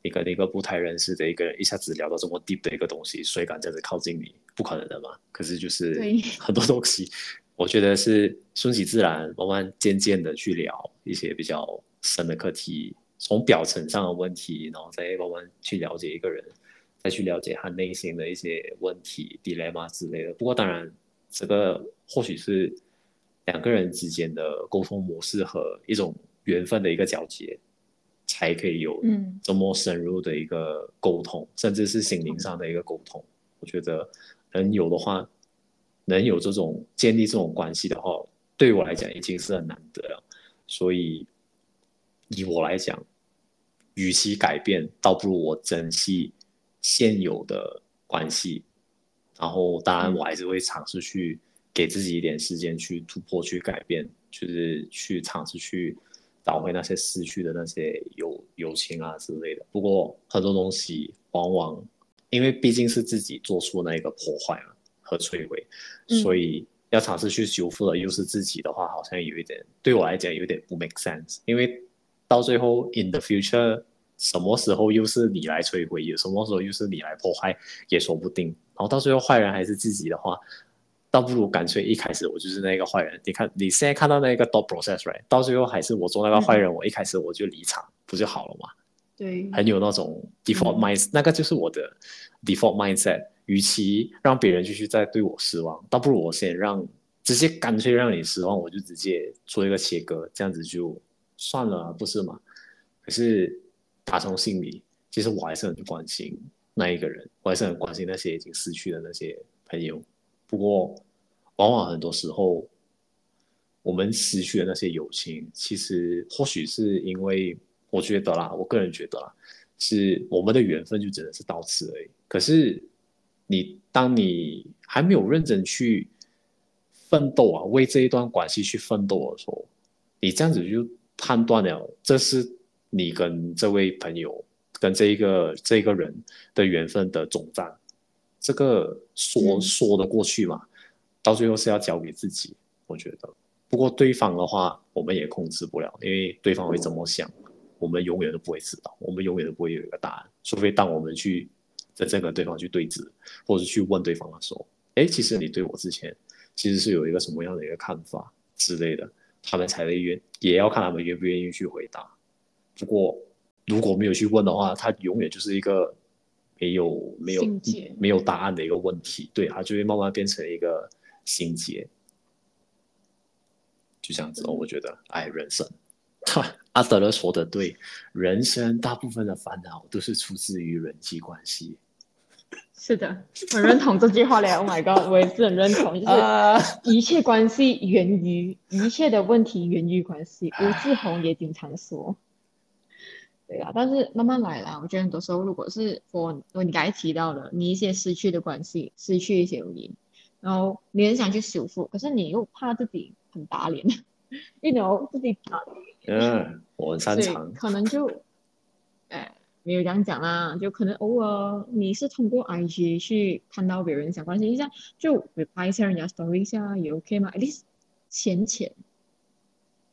Speaker 2: 你跟一个不太认识的一个人一下子聊到这么 deep 的一个东西，谁敢这样子靠近你？不可能的嘛。可是就是很多东西，我觉得是顺其自然，慢慢渐渐的去聊一些比较深的课题，从表层上的问题，然后再慢慢去了解一个人，再去了解他内心的一些问题、dilemma 之类的。不过当然，这个或许是两个人之间的沟通模式和一种缘分的一个交接。才可以有这么深入的一个沟通，嗯、甚至是心灵上的一个沟通。我觉得能有的话，能有这种建立这种关系的话，对于我来讲已经是很难得了。所以以我来讲，与其改变，倒不如我珍惜现有的关系。然后，当然我还是会尝试去给自己一点时间去突破、去改变，就是去尝试去。找回那些失去的那些友友情啊之类的。不过很多东西往往因为毕竟是自己做出那个破坏和摧毁，嗯、所以要尝试去修复的又是自己的话，好像有一点对我来讲有点不 make sense。因为到最后 in the future，什么时候又是你来摧毁，有什么时候又是你来破坏也说不定。然后到最后坏人还是自己的话。倒不如干脆一开始我就是那个坏人。你看你现在看到那个 thought process，right？到最后还是我做那个坏人，嗯、我一开始我就离场，不就好了吗？
Speaker 3: 对，
Speaker 2: 很有那种 default mindset，、嗯、那个就是我的 default mindset。与其让别人继续再对我失望，倒不如我先让直接干脆让你失望，我就直接做一个切割，这样子就算了，不是吗？可是打从心里，其实我还是很关心那一个人，我还是很关心那些已经失去的那些朋友。不过，往往很多时候，我们失去的那些友情，其实或许是因为，我觉得啦，我个人觉得啦，是我们的缘分就只能是到此而已。可是，你当你还没有认真去奋斗啊，为这一段关系去奋斗的时候，你这样子就判断了，这是你跟这位朋友、跟这一个这一个人的缘分的总账。这个说说得过去嘛？到最后是要交给自己，我觉得。不过对方的话，我们也控制不了，因为对方会怎么想，我们永远都不会知道，我们永远都不会有一个答案。除非当我们去真正跟对方去对峙，或者去问对方的时候，哎，其实你对我之前其实是有一个什么样的一个看法之类的，他们才会愿，也要看他们愿不愿意去回答。不过如果没有去问的话，他永远就是一个。没有没有没有答案的一个问题，对，它就会慢慢变成一个心结，就这样子哦。我觉得，哎，人生，阿德勒说的对，人生大部分的烦恼都是出自于人际关系。
Speaker 3: 是的，很认同这句话嘞。Oh my god，我也是很认同，就是一切关系源于一切的问题源于关系。吴志红也经常说。对啊，但是慢慢来啦。我觉得很多时候，如果是我，我你刚才提到了你一些失去的关系，失去一些友谊，然后你很想去修复，可是你又怕自己很打脸，你 you know 自己打脸。
Speaker 2: 嗯，我很擅长。
Speaker 3: 可能就，哎，没有这样讲啦，就可能偶尔你是通过 IG 去看到别人想关心一下，就 reply 一下人家 story 一下也 OK 嘛，at least 浅浅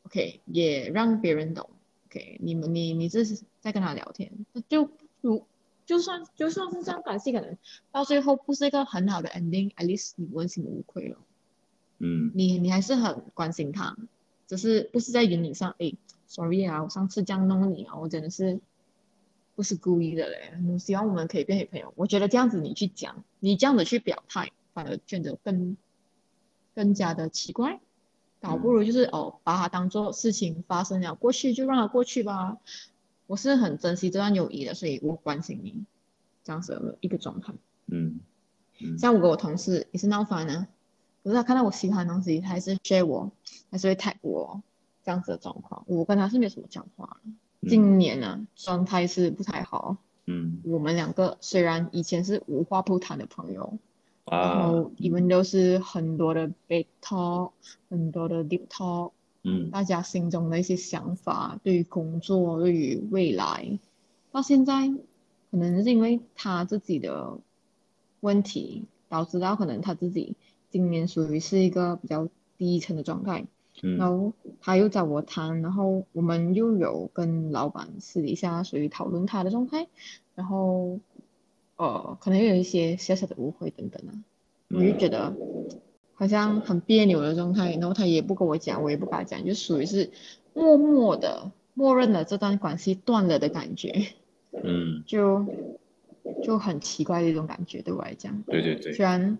Speaker 3: ，OK，也让别人懂。Okay, 你们你你这是在跟他聊天，就如就算就算是这样关系，可能到最后不是一个很好的 ending，at least 你问心无愧了。
Speaker 2: 嗯，
Speaker 3: 你你还是很关心他，只是不是在言语上，哎，sorry 啊，我上次这样弄你啊，我真的是不是故意的嘞。我希望我们可以变成朋友。我觉得这样子你去讲，你这样子去表态，反而变得更更加的奇怪。倒不如就是哦，把它当做事情发生了，过去就让它过去吧。我是很珍惜这段友谊的，所以我关心你这样子的一个状态。
Speaker 2: 嗯，嗯
Speaker 3: 像我跟我同事也是闹翻了，可是他看到我喜欢的东西，他还是 share 我，还是会 tag 我这样子的状况。我跟他是没有什么讲话。今年呢、啊，状态是不太好。
Speaker 2: 嗯，
Speaker 3: 我们两个虽然以前是无话不谈的朋友，
Speaker 2: 啊、
Speaker 3: 然后你们都是很多的 big talk，很多的 deep talk，
Speaker 2: 嗯，
Speaker 3: 大家心中的一些想法，对于工作，对于未来，到现在可能是因为他自己的问题，导致到可能他自己今年属于是一个比较低沉的状态。
Speaker 2: 嗯、
Speaker 3: 然后他又找我谈，然后我们又有跟老板私底下属于讨论他的状态，然后呃可能又有一些小小的误会等等啊，我就觉得好像很别扭的状态，然后他也不跟我讲，我也不跟他讲，就属于是默默的默认了这段关系断了的感觉，
Speaker 2: 嗯，
Speaker 3: 就。就很奇怪的一种感觉，对我来讲。
Speaker 2: 对对对。
Speaker 3: 虽然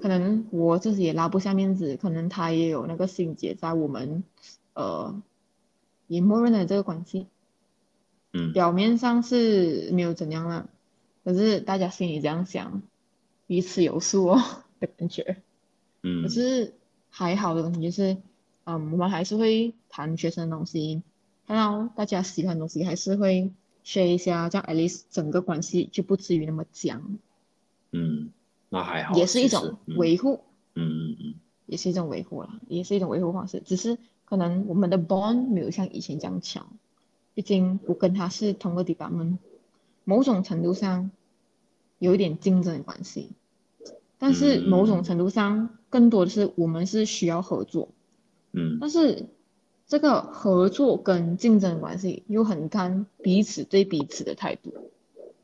Speaker 3: 可能我自己也拉不下面子，可能他也有那个心结在我们，呃，也默认了这个关系。
Speaker 2: 嗯。
Speaker 3: 表面上是没有怎样了，可是大家心里这样想，彼此有数哦 的感觉。
Speaker 2: 嗯。
Speaker 3: 可是还好的东西就是，嗯，我们还是会谈学生的东西，看到大家喜欢的东西还是会。Share 一下，这样 at least 整个关系就不至于那么僵。
Speaker 2: 嗯，那还好。
Speaker 3: 也是一种维护。
Speaker 2: 嗯嗯嗯。
Speaker 3: 也是一种维护了，也是一种维护方式。只是可能我们的 bond 没有像以前这样强，毕竟我跟他是同个 department，某种程度上有一点竞争的关系。但是某种程度上，更多的是我们是需要合作。
Speaker 2: 嗯。
Speaker 3: 但是。这个合作跟竞争关系又很看彼此对彼此的态度，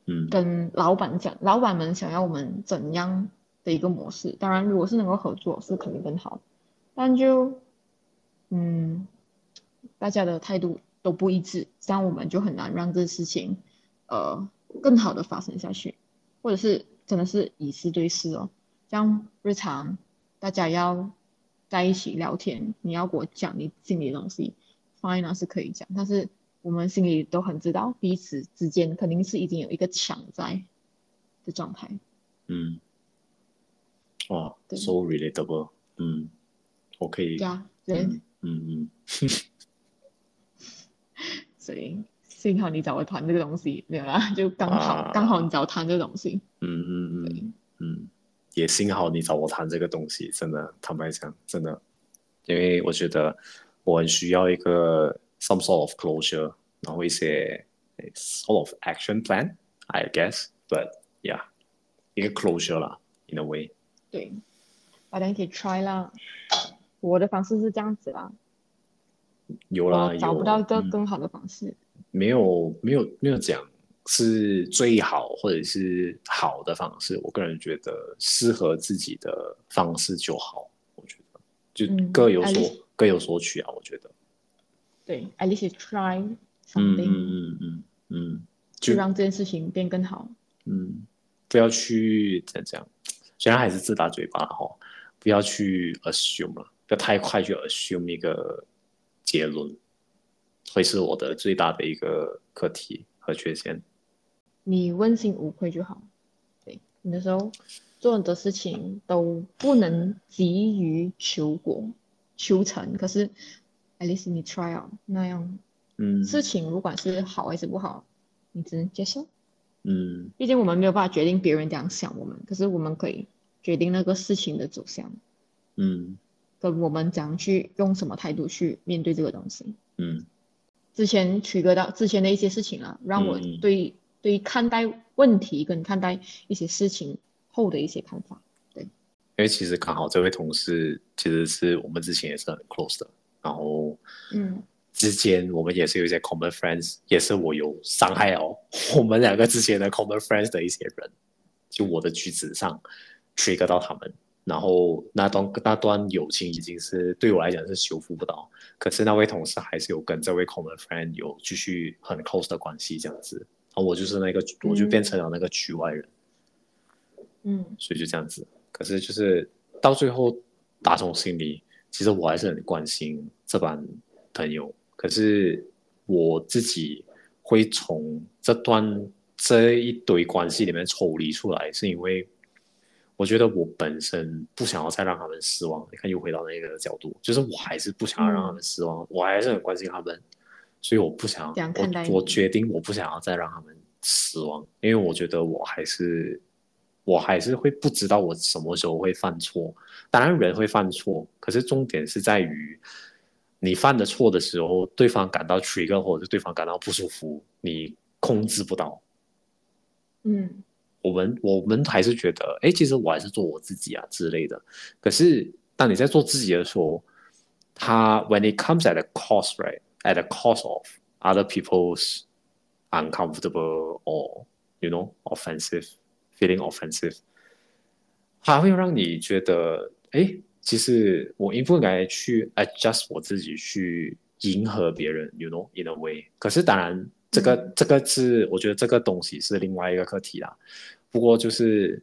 Speaker 2: 嗯，
Speaker 3: 跟老板讲，老板们想要我们怎样的一个模式？当然，如果是能够合作，是肯定更好。但就，嗯，大家的态度都不一致，这样我们就很难让这事情，呃，更好的发生下去，或者是真的是以事对事哦，这样日常大家要。在一起聊天，你要给我讲你心里的东西，fine 啊，是可以讲，但是我们心里都很知道彼此之间肯定是已经有一个墙在的状态。
Speaker 2: 嗯，哦
Speaker 3: 对
Speaker 2: ，so relatable，嗯，我可以，
Speaker 3: 对啊，对，
Speaker 2: 嗯嗯，嗯。
Speaker 3: 所以幸好你找我谈这个东西，没有啦，就刚好、啊、刚好你找我谈这个东西，
Speaker 2: 嗯嗯嗯，
Speaker 3: 对。
Speaker 2: 嗯。也幸好你找我谈这个东西，真的坦白讲，真的，因为我觉得我很需要一个 some sort of closure，然后一些 sort of action plan，I guess，but yeah，一个 closure 啦，in a way。
Speaker 3: 对，大家可以 try 啦。我的方式是这样子啦。
Speaker 2: 有啦，
Speaker 3: 找不到一
Speaker 2: 个
Speaker 3: 更好的方式。
Speaker 2: 嗯、没有，没有，没有讲。是最好或者是好的方式，我个人觉得适合自己的方式就好。我觉得就各有所、嗯、各有所取啊。我觉得
Speaker 3: 对，at least try something，
Speaker 2: 嗯嗯嗯嗯，嗯，
Speaker 3: 就让这件事情变更好。
Speaker 2: 嗯，不要去这样讲，虽然还是自打嘴巴哈，不要去 assume 了，不要太快去 assume 一个结论，会是我的最大的一个课题和缺陷。
Speaker 3: 你问心无愧就好，对，你的时候做很多事情都不能急于求果求成，可是 at least 你 try out 那样，
Speaker 2: 嗯，
Speaker 3: 事情不管是好还是不好，你只能接受，
Speaker 2: 嗯，
Speaker 3: 毕竟我们没有办法决定别人怎样想我们，可是我们可以决定那个事情的走向，
Speaker 2: 嗯，
Speaker 3: 跟我们怎样去用什么态度去面对这个东西，
Speaker 2: 嗯，
Speaker 3: 之前取得到之前的一些事情啊，让我
Speaker 2: 对。
Speaker 3: 对于看待问题跟看待一些事情后的一些看法，对。因
Speaker 2: 为其实刚好这位同事其实是我们之前也是很 close 的，然后嗯，之间我们也是有一些 common friends，也是我有伤害哦，我们两个之间的 common friends 的一些人，就我的举止上 trigger 到他们，然后那段那段友情已经是对我来讲是修复不到，可是那位同事还是有跟这位 common friend 有继续很 close 的关系这样子。我就是那个，我就变成了那个局外人，
Speaker 3: 嗯，
Speaker 2: 所以就这样子。可是就是到最后，打从心里，其实我还是很关心这班朋友。可是我自己会从这段这一堆关系里面抽离出来，是因为我觉得我本身不想要再让他们失望。你看，又回到那个角度，就是我还是不想要让他们失望，嗯、我还是很关心他们，所以我不想，我我决定我不想要再让他们失望，因为我觉得我还是我还是会不知道我什么时候会犯错。当然人会犯错，可是重点是在于。你犯的错的时候，对方感到 trigger 或者是对方感到不舒服，你控制不到。
Speaker 3: 嗯，
Speaker 2: 我们我们还是觉得，哎，其实我还是做我自己啊之类的。可是当你在做自己的时候，他 when it comes at a cost, right? At the cost of other people's uncomfortable or you know offensive feeling offensive，它会让你觉得，哎。其实我应不应该去 adjust 我自己去迎合别人，you know in a way。可是当然，这个、嗯、这个是我觉得这个东西是另外一个课题啦。不过就是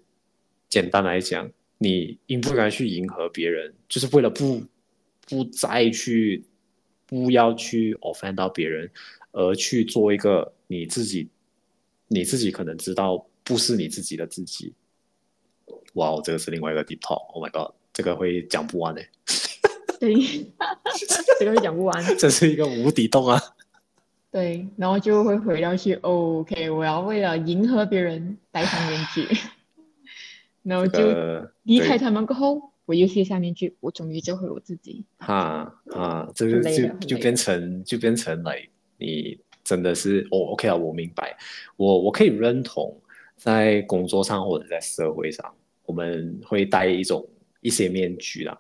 Speaker 2: 简单来讲，你应不应该去迎合别人，就是为了不不再去不要去 offend 到别人，而去做一个你自己你自己可能知道不是你自己的自己。哇，这个是另外一个 deep talk，Oh my god！这个会讲不完的，
Speaker 3: 对，这个会讲不完。
Speaker 2: 这是一个无底洞啊。
Speaker 3: 对，然后就会回到去，OK，我要为了迎合别人戴上面具，然后就离开他们过后，我又卸下面具，我终于做回我自己。
Speaker 2: 哈啊，这个就就变成就变成来，你真的是哦，OK 啊，我明白，我我可以认同，在工作上或者在社会上，我们会戴一种。一些面具啦，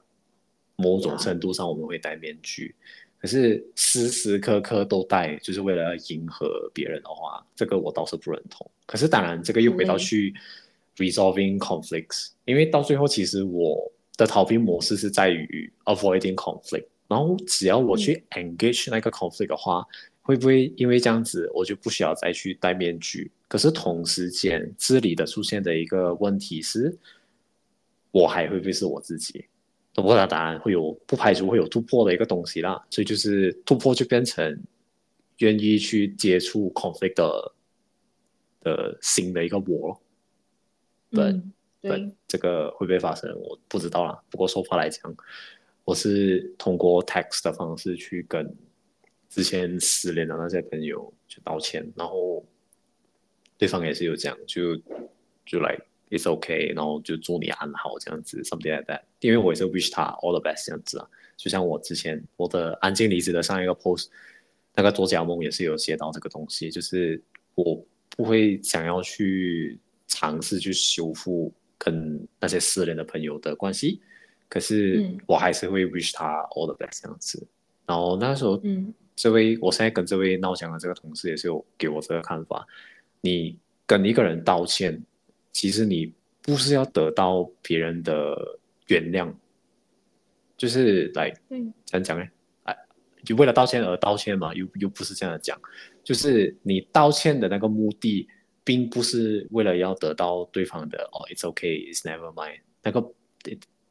Speaker 2: 某种程度上我们会戴面具，可是时时刻刻都戴，就是为了要迎合别人的话，这个我倒是不认同。可是当然，这个又回到去 resolving conflicts，因为到最后其实我的逃避模式是在于 avoiding conflict，然后只要我去 engage 那个 conflict 的话，会不会因为这样子我就不需要再去戴面具？可是同时间这里的出现的一个问题是。我还会不会是我自己？不过他当然会有，不排除会有突破的一个东西啦。所以就是突破就变成愿意去接触 conflict 的的新的一个我。对、嗯、对，这个会不会发生？我不知道啦。不过说话来讲，我是通过 text 的方式去跟之前失联的那些朋友去道歉，然后对方也是有讲，就就来。It's okay，然后就祝你安好这样子，something like that。因为我也是 wish 他 all the best 这样子啊。就像我之前我的安静离职的上一个 post，那个作家梦也是有写到这个东西，就是我不会想要去尝试去修复跟那些失联的朋友的关系，可是我还是会 wish 他 all the best 这样子。然后那时候，嗯，这位我现在跟这位闹僵的这个同事也是有给我这个看法，你跟一个人道歉。其实你不是要得到别人的原谅，就是来怎样讲呢？哎，就为了道歉而道歉嘛？又又不是这样讲，就是你道歉的那个目的，并不是为了要得到对方的哦，it's okay, it's never mind。那个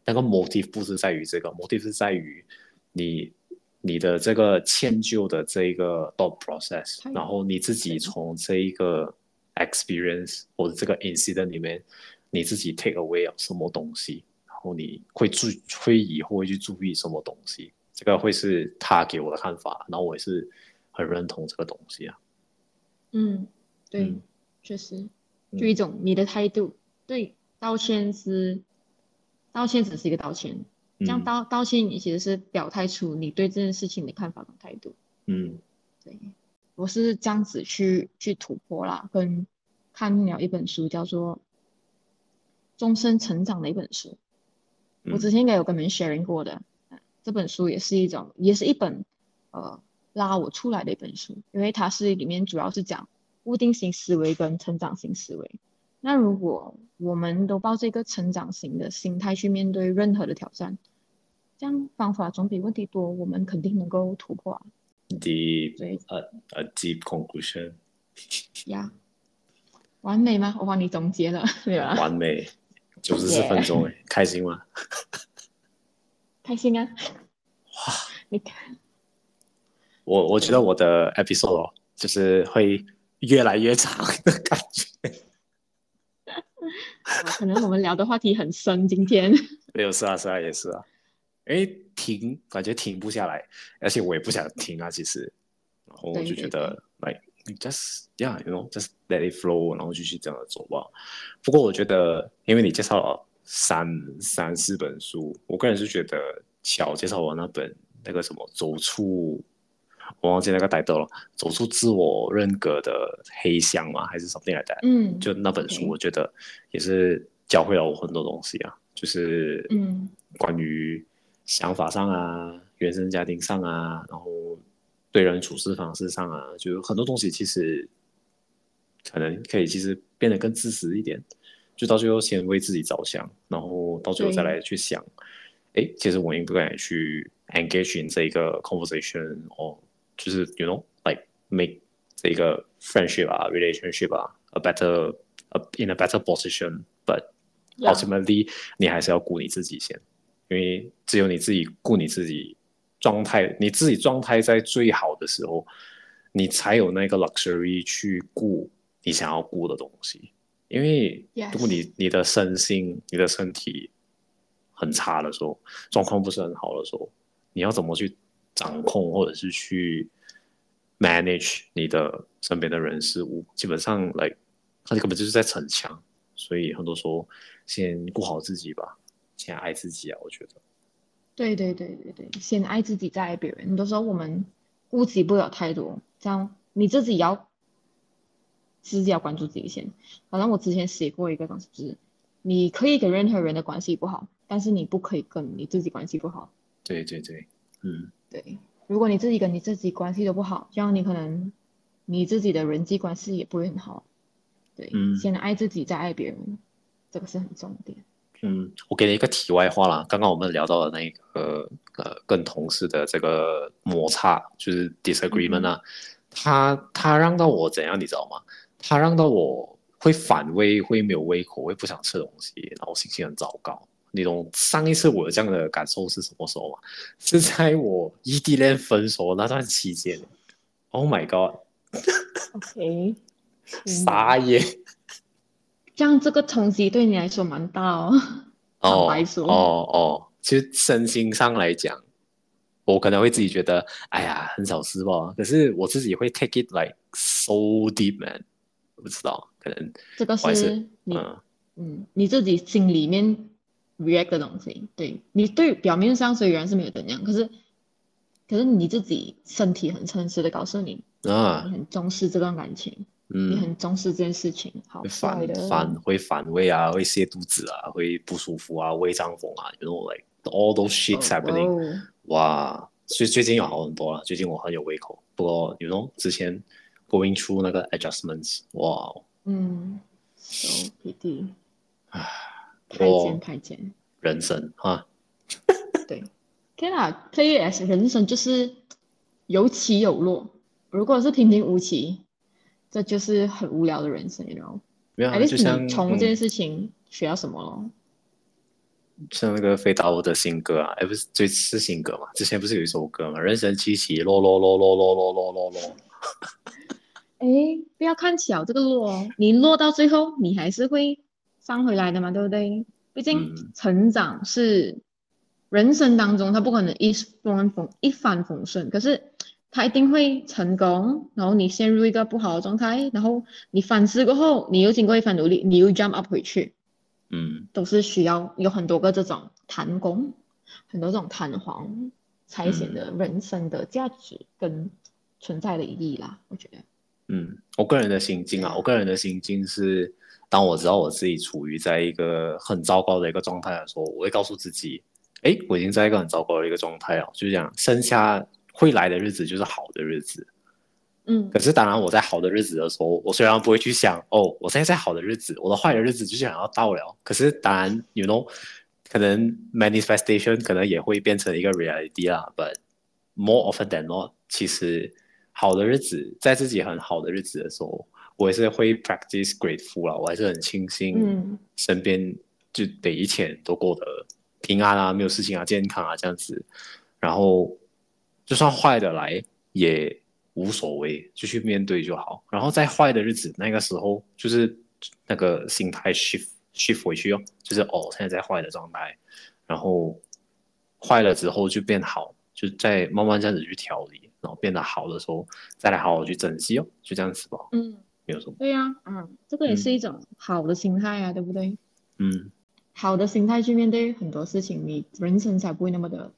Speaker 2: 那个 motive 不是在于这个，motive 是在于你你的这个迁就的这一个 thought process，然后你自己从这一个。experience 或者这个 incident 里面，你自己 take away 什么东西，然后你会注会以后会去注意什么东西，这个会是他给我的看法，然后我也是很认同这个东西啊。
Speaker 3: 嗯，对，嗯、确实，就一种你的态度，对，道歉是道歉只是一个道歉，这样道道歉你其实是表态出你对这件事情的看法和态度。
Speaker 2: 嗯，
Speaker 3: 对。我是这样子去去突破啦，跟看了一本书，叫做《终身成长》的一本书。我之前应该有跟你们 sharing 过的，这本书也是一种，也是一本呃拉我出来的一本书，因为它是里面主要是讲固定型思维跟成长型思维。那如果我们都抱着一个成长型的心态去面对任何的挑战，这样方法总比问题多，我们肯定能够突破啊。
Speaker 2: Deep, a, a deep conclusion.
Speaker 3: 呀，完美吗？我帮你总结了，对吧？
Speaker 2: 完美，九十四分钟，哎，开心吗？
Speaker 3: 开心啊！
Speaker 2: 哇，
Speaker 3: 你看，
Speaker 2: 我我觉得我的 episode 就是会越来越长的感觉。
Speaker 3: 可能我们聊的话题很深，今天
Speaker 2: 没有是啊是啊也是啊，哎停感觉停不下来，而且我也不想停啊，其实，然后我就觉得，like just yeah，you know，just let it flow，然后继续这样的走吧。不过我觉得，因为你介绍了三三四本书，我个人是觉得巧介绍我那本那个什么走出。我忘记那个 title 了，走出自我认格的黑箱嘛，还是 something like that？嗯，就那本书，我觉得也是教会了我很多东西啊，就是嗯，关于想法上啊，原生家庭上啊，然后对人处事方式上啊，就很多东西其实可能可以其实变得更自私一点，就到最后先为自己着想，然后到最后再来去想，哎，其实我应不应该去 engage in 这一个 conversation 哦。就是 you know like make 这个 friendship 啊 relationship 啊 a better a in a better position，but ultimately Yeah. 你还是要顾你自己先，因为只有你自己顾你自己状态，你自己状态在最好的时候，你才有那个 luxury 去顾你想要顾的东西。因为如果你你的身心、你的身体很差的时候，状况不是很好的时候，你要怎么去？掌控或者是去 manage 你的身边的人事物，基本上来，他根本就是在逞强，所以很多时候先顾好自己吧，先爱自己啊，我觉得。
Speaker 3: 对对对对对，先爱自己再爱别人。很多时候我们顾及不了太多，这样你自己要自己要关注自己先。好像我之前写过一个东西，就是你可以跟任何人的关系不好，但是你不可以跟你自己关系不好。
Speaker 2: 对对对，嗯。
Speaker 3: 对，如果你自己跟你自己关系都不好，这样你可能你自己的人际关系也不会很好。对，嗯，先爱自己再爱别人，这个是很重点。
Speaker 2: 嗯，我给你一个题外话啦，刚刚我们聊到的那个呃，跟同事的这个摩擦，就是 disagreement 啊，嗯、他他让到我怎样，你知道吗？他让到我会反胃，会没有胃口，会不想吃东西，然后心情很糟糕。那种上一次我有这样的感受是什么时候吗？是在我异地恋分手那段期间。Oh my god！OK，傻眼。
Speaker 3: 这样这个冲击对你来说蛮大哦。哦
Speaker 2: 哦哦，其实身心上来讲，我可能会自己觉得，哎呀，很少失望。可是我自己会 take it like so deep man，我不知道，可能
Speaker 3: 这个是你嗯，嗯，你自己心里面。React 的东西，对你对表面上虽然是没有怎样，可是可是你自己身体很诚实的告诉你啊，你很重视这段感情，嗯，你很重视这件事情，好
Speaker 2: 反反会反胃啊，会泻肚子啊，会不舒服啊，胃胀风啊，you know like all those shits happening，、oh. 哇，所以最近有好很多了，最近我很有胃口，不过 you know 之前 going through 那个 adjustments，哇，
Speaker 3: 嗯，so pity，
Speaker 2: 唉。
Speaker 3: 太监，太监，
Speaker 2: 人生哈，
Speaker 3: 对，可以啦，play as 人生就是有起有落，如果是平平无奇，这就是很无聊的人生，你知道
Speaker 2: 没有、啊，就像
Speaker 3: 从这件事情学到什么咯？
Speaker 2: 像那个飞刀的新歌啊，哎，不是最是新歌嘛？之前不是有一首歌嘛？人生起起落落落落落落落落落。
Speaker 3: 哎，不要看小这个落哦，你落到最后，你还是会。上回来的嘛，对不对？毕竟成长是人生当中，他不可能一帆风一帆风顺，可是他一定会成功。然后你陷入一个不好的状态，然后你反思过后，你又经过一番努力，你又 jump up 回去，
Speaker 2: 嗯，
Speaker 3: 都是需要有很多个这种弹弓，很多这种弹簧，才显得人生的价值跟存在的意义啦。我觉得，
Speaker 2: 嗯，我个人的心境啊，我个人的心境是。当我知道我自己处于在一个很糟糕的一个状态的时候，我会告诉自己，哎，我已经在一个很糟糕的一个状态了，就这样，剩下会来的日子就是好的日子。
Speaker 3: 嗯，
Speaker 2: 可是当然我在好的日子的时候，我虽然不会去想，哦，我现在在好的日子，我的坏的日子就想要到了。可是当然，you know，可能 manifestation 可能也会变成一个 reality 啦。But more often than not，其实好的日子，在自己很好的日子的时候。我也是会 practice grateful 啦，我还是很庆幸身边就每一天都过得平安啊，没有事情啊，健康啊这样子。然后就算坏的来，也无所谓，就去面对就好。然后在坏的日子，那个时候就是那个心态 shift shift 回去哦，就是哦，现在在坏的状态，然后坏了之后就变好，就再慢慢这样子去调理，然后变得好的时候再来好好去珍惜哦，就这样子吧。
Speaker 3: 嗯，
Speaker 2: 没有错。
Speaker 3: 对呀、啊，嗯，这个也是一种好的心态啊，嗯、对不对？
Speaker 2: 嗯，
Speaker 3: 好的心态去面对很多事情，你人生才不会那么的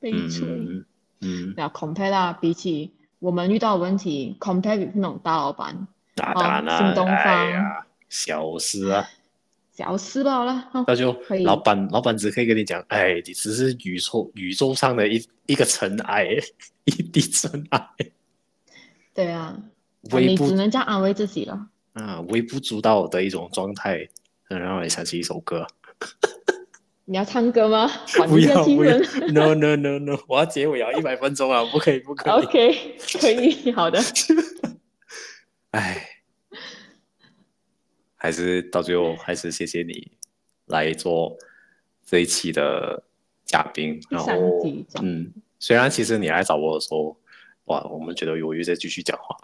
Speaker 3: 悲催。
Speaker 2: 嗯，嗯，
Speaker 3: 那 compare 啦，比起我们遇到的问题，compare 那种大老板，
Speaker 2: 那当然啦，
Speaker 3: 新东方，
Speaker 2: 哎，小事啊，
Speaker 3: 小事吧，好了，
Speaker 2: 那就老板，老板只可以跟你讲，哎，你只是宇宙宇宙上的一一个尘埃，一滴尘埃。
Speaker 3: 对啊，
Speaker 2: 微不
Speaker 3: 你只能这样安慰自己了。
Speaker 2: 啊，微不足道的一种状态，能让你想起一首歌。
Speaker 3: 你要唱歌吗？
Speaker 2: 不要不要，No No No No，我要结尾要一百分钟啊，不可以不可以。
Speaker 3: OK，可以，好的。
Speaker 2: 哎，还是到最后还是谢谢你来做这一期的嘉宾。然后，嗯，虽然其实你来找我的时候，哇，我们觉得犹豫再继续讲话。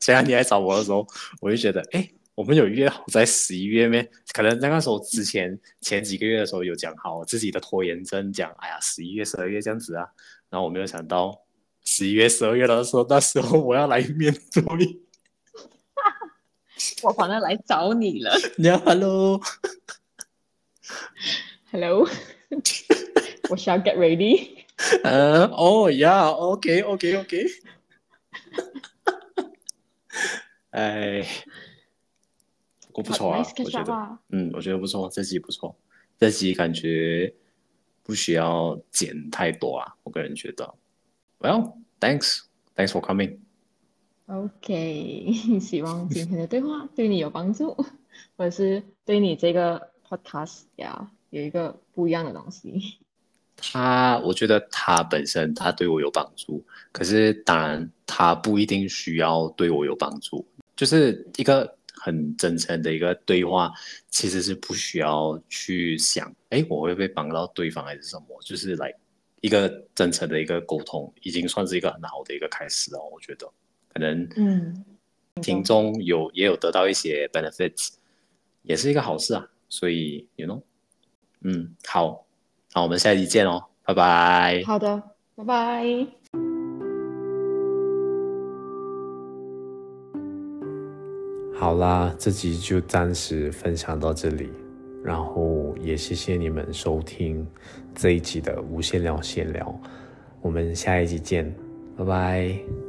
Speaker 2: 虽然你来找我的时候，我就觉得，哎。我们有约好在十一月咩？可能那个时候之前前几个月的时候有讲好自己的拖延症，讲哎呀十一月十二月这样子啊，然后我没有想到十一月十二月的时候，那时候我要来面对，
Speaker 3: 我反正来找你了。
Speaker 2: 你好
Speaker 3: ，Hello，Hello，我需要 get ready。
Speaker 2: 嗯，哦呀，OK，OK，OK。哎。不错啊，我觉得，嗯，我觉得不错，这集不错，这集感觉不需要剪太多啊，我个人觉得。Well，thanks，thanks for coming。
Speaker 3: OK，希望今天的对话对你有帮助，或者是对你这个 podcast 呀有一个不一样的东西。
Speaker 2: 他，我觉得他本身他对我有帮助，可是当然他不一定需要对我有帮助，就是一个。很真诚的一个对话，其实是不需要去想，哎，我会不会帮到对方还是什么？就是来一个真诚的一个沟通，已经算是一个很好的一个开始了。我觉得可能，嗯，听众有也有得到一些 benefits，也是一个好事啊。所以，you know，嗯，好，那，我们下期见哦，拜拜。
Speaker 3: 好的，拜拜。
Speaker 1: 好啦，这集就暂时分享到这里，然后也谢谢你们收听这一集的无限聊闲聊，我们下一集见，拜拜。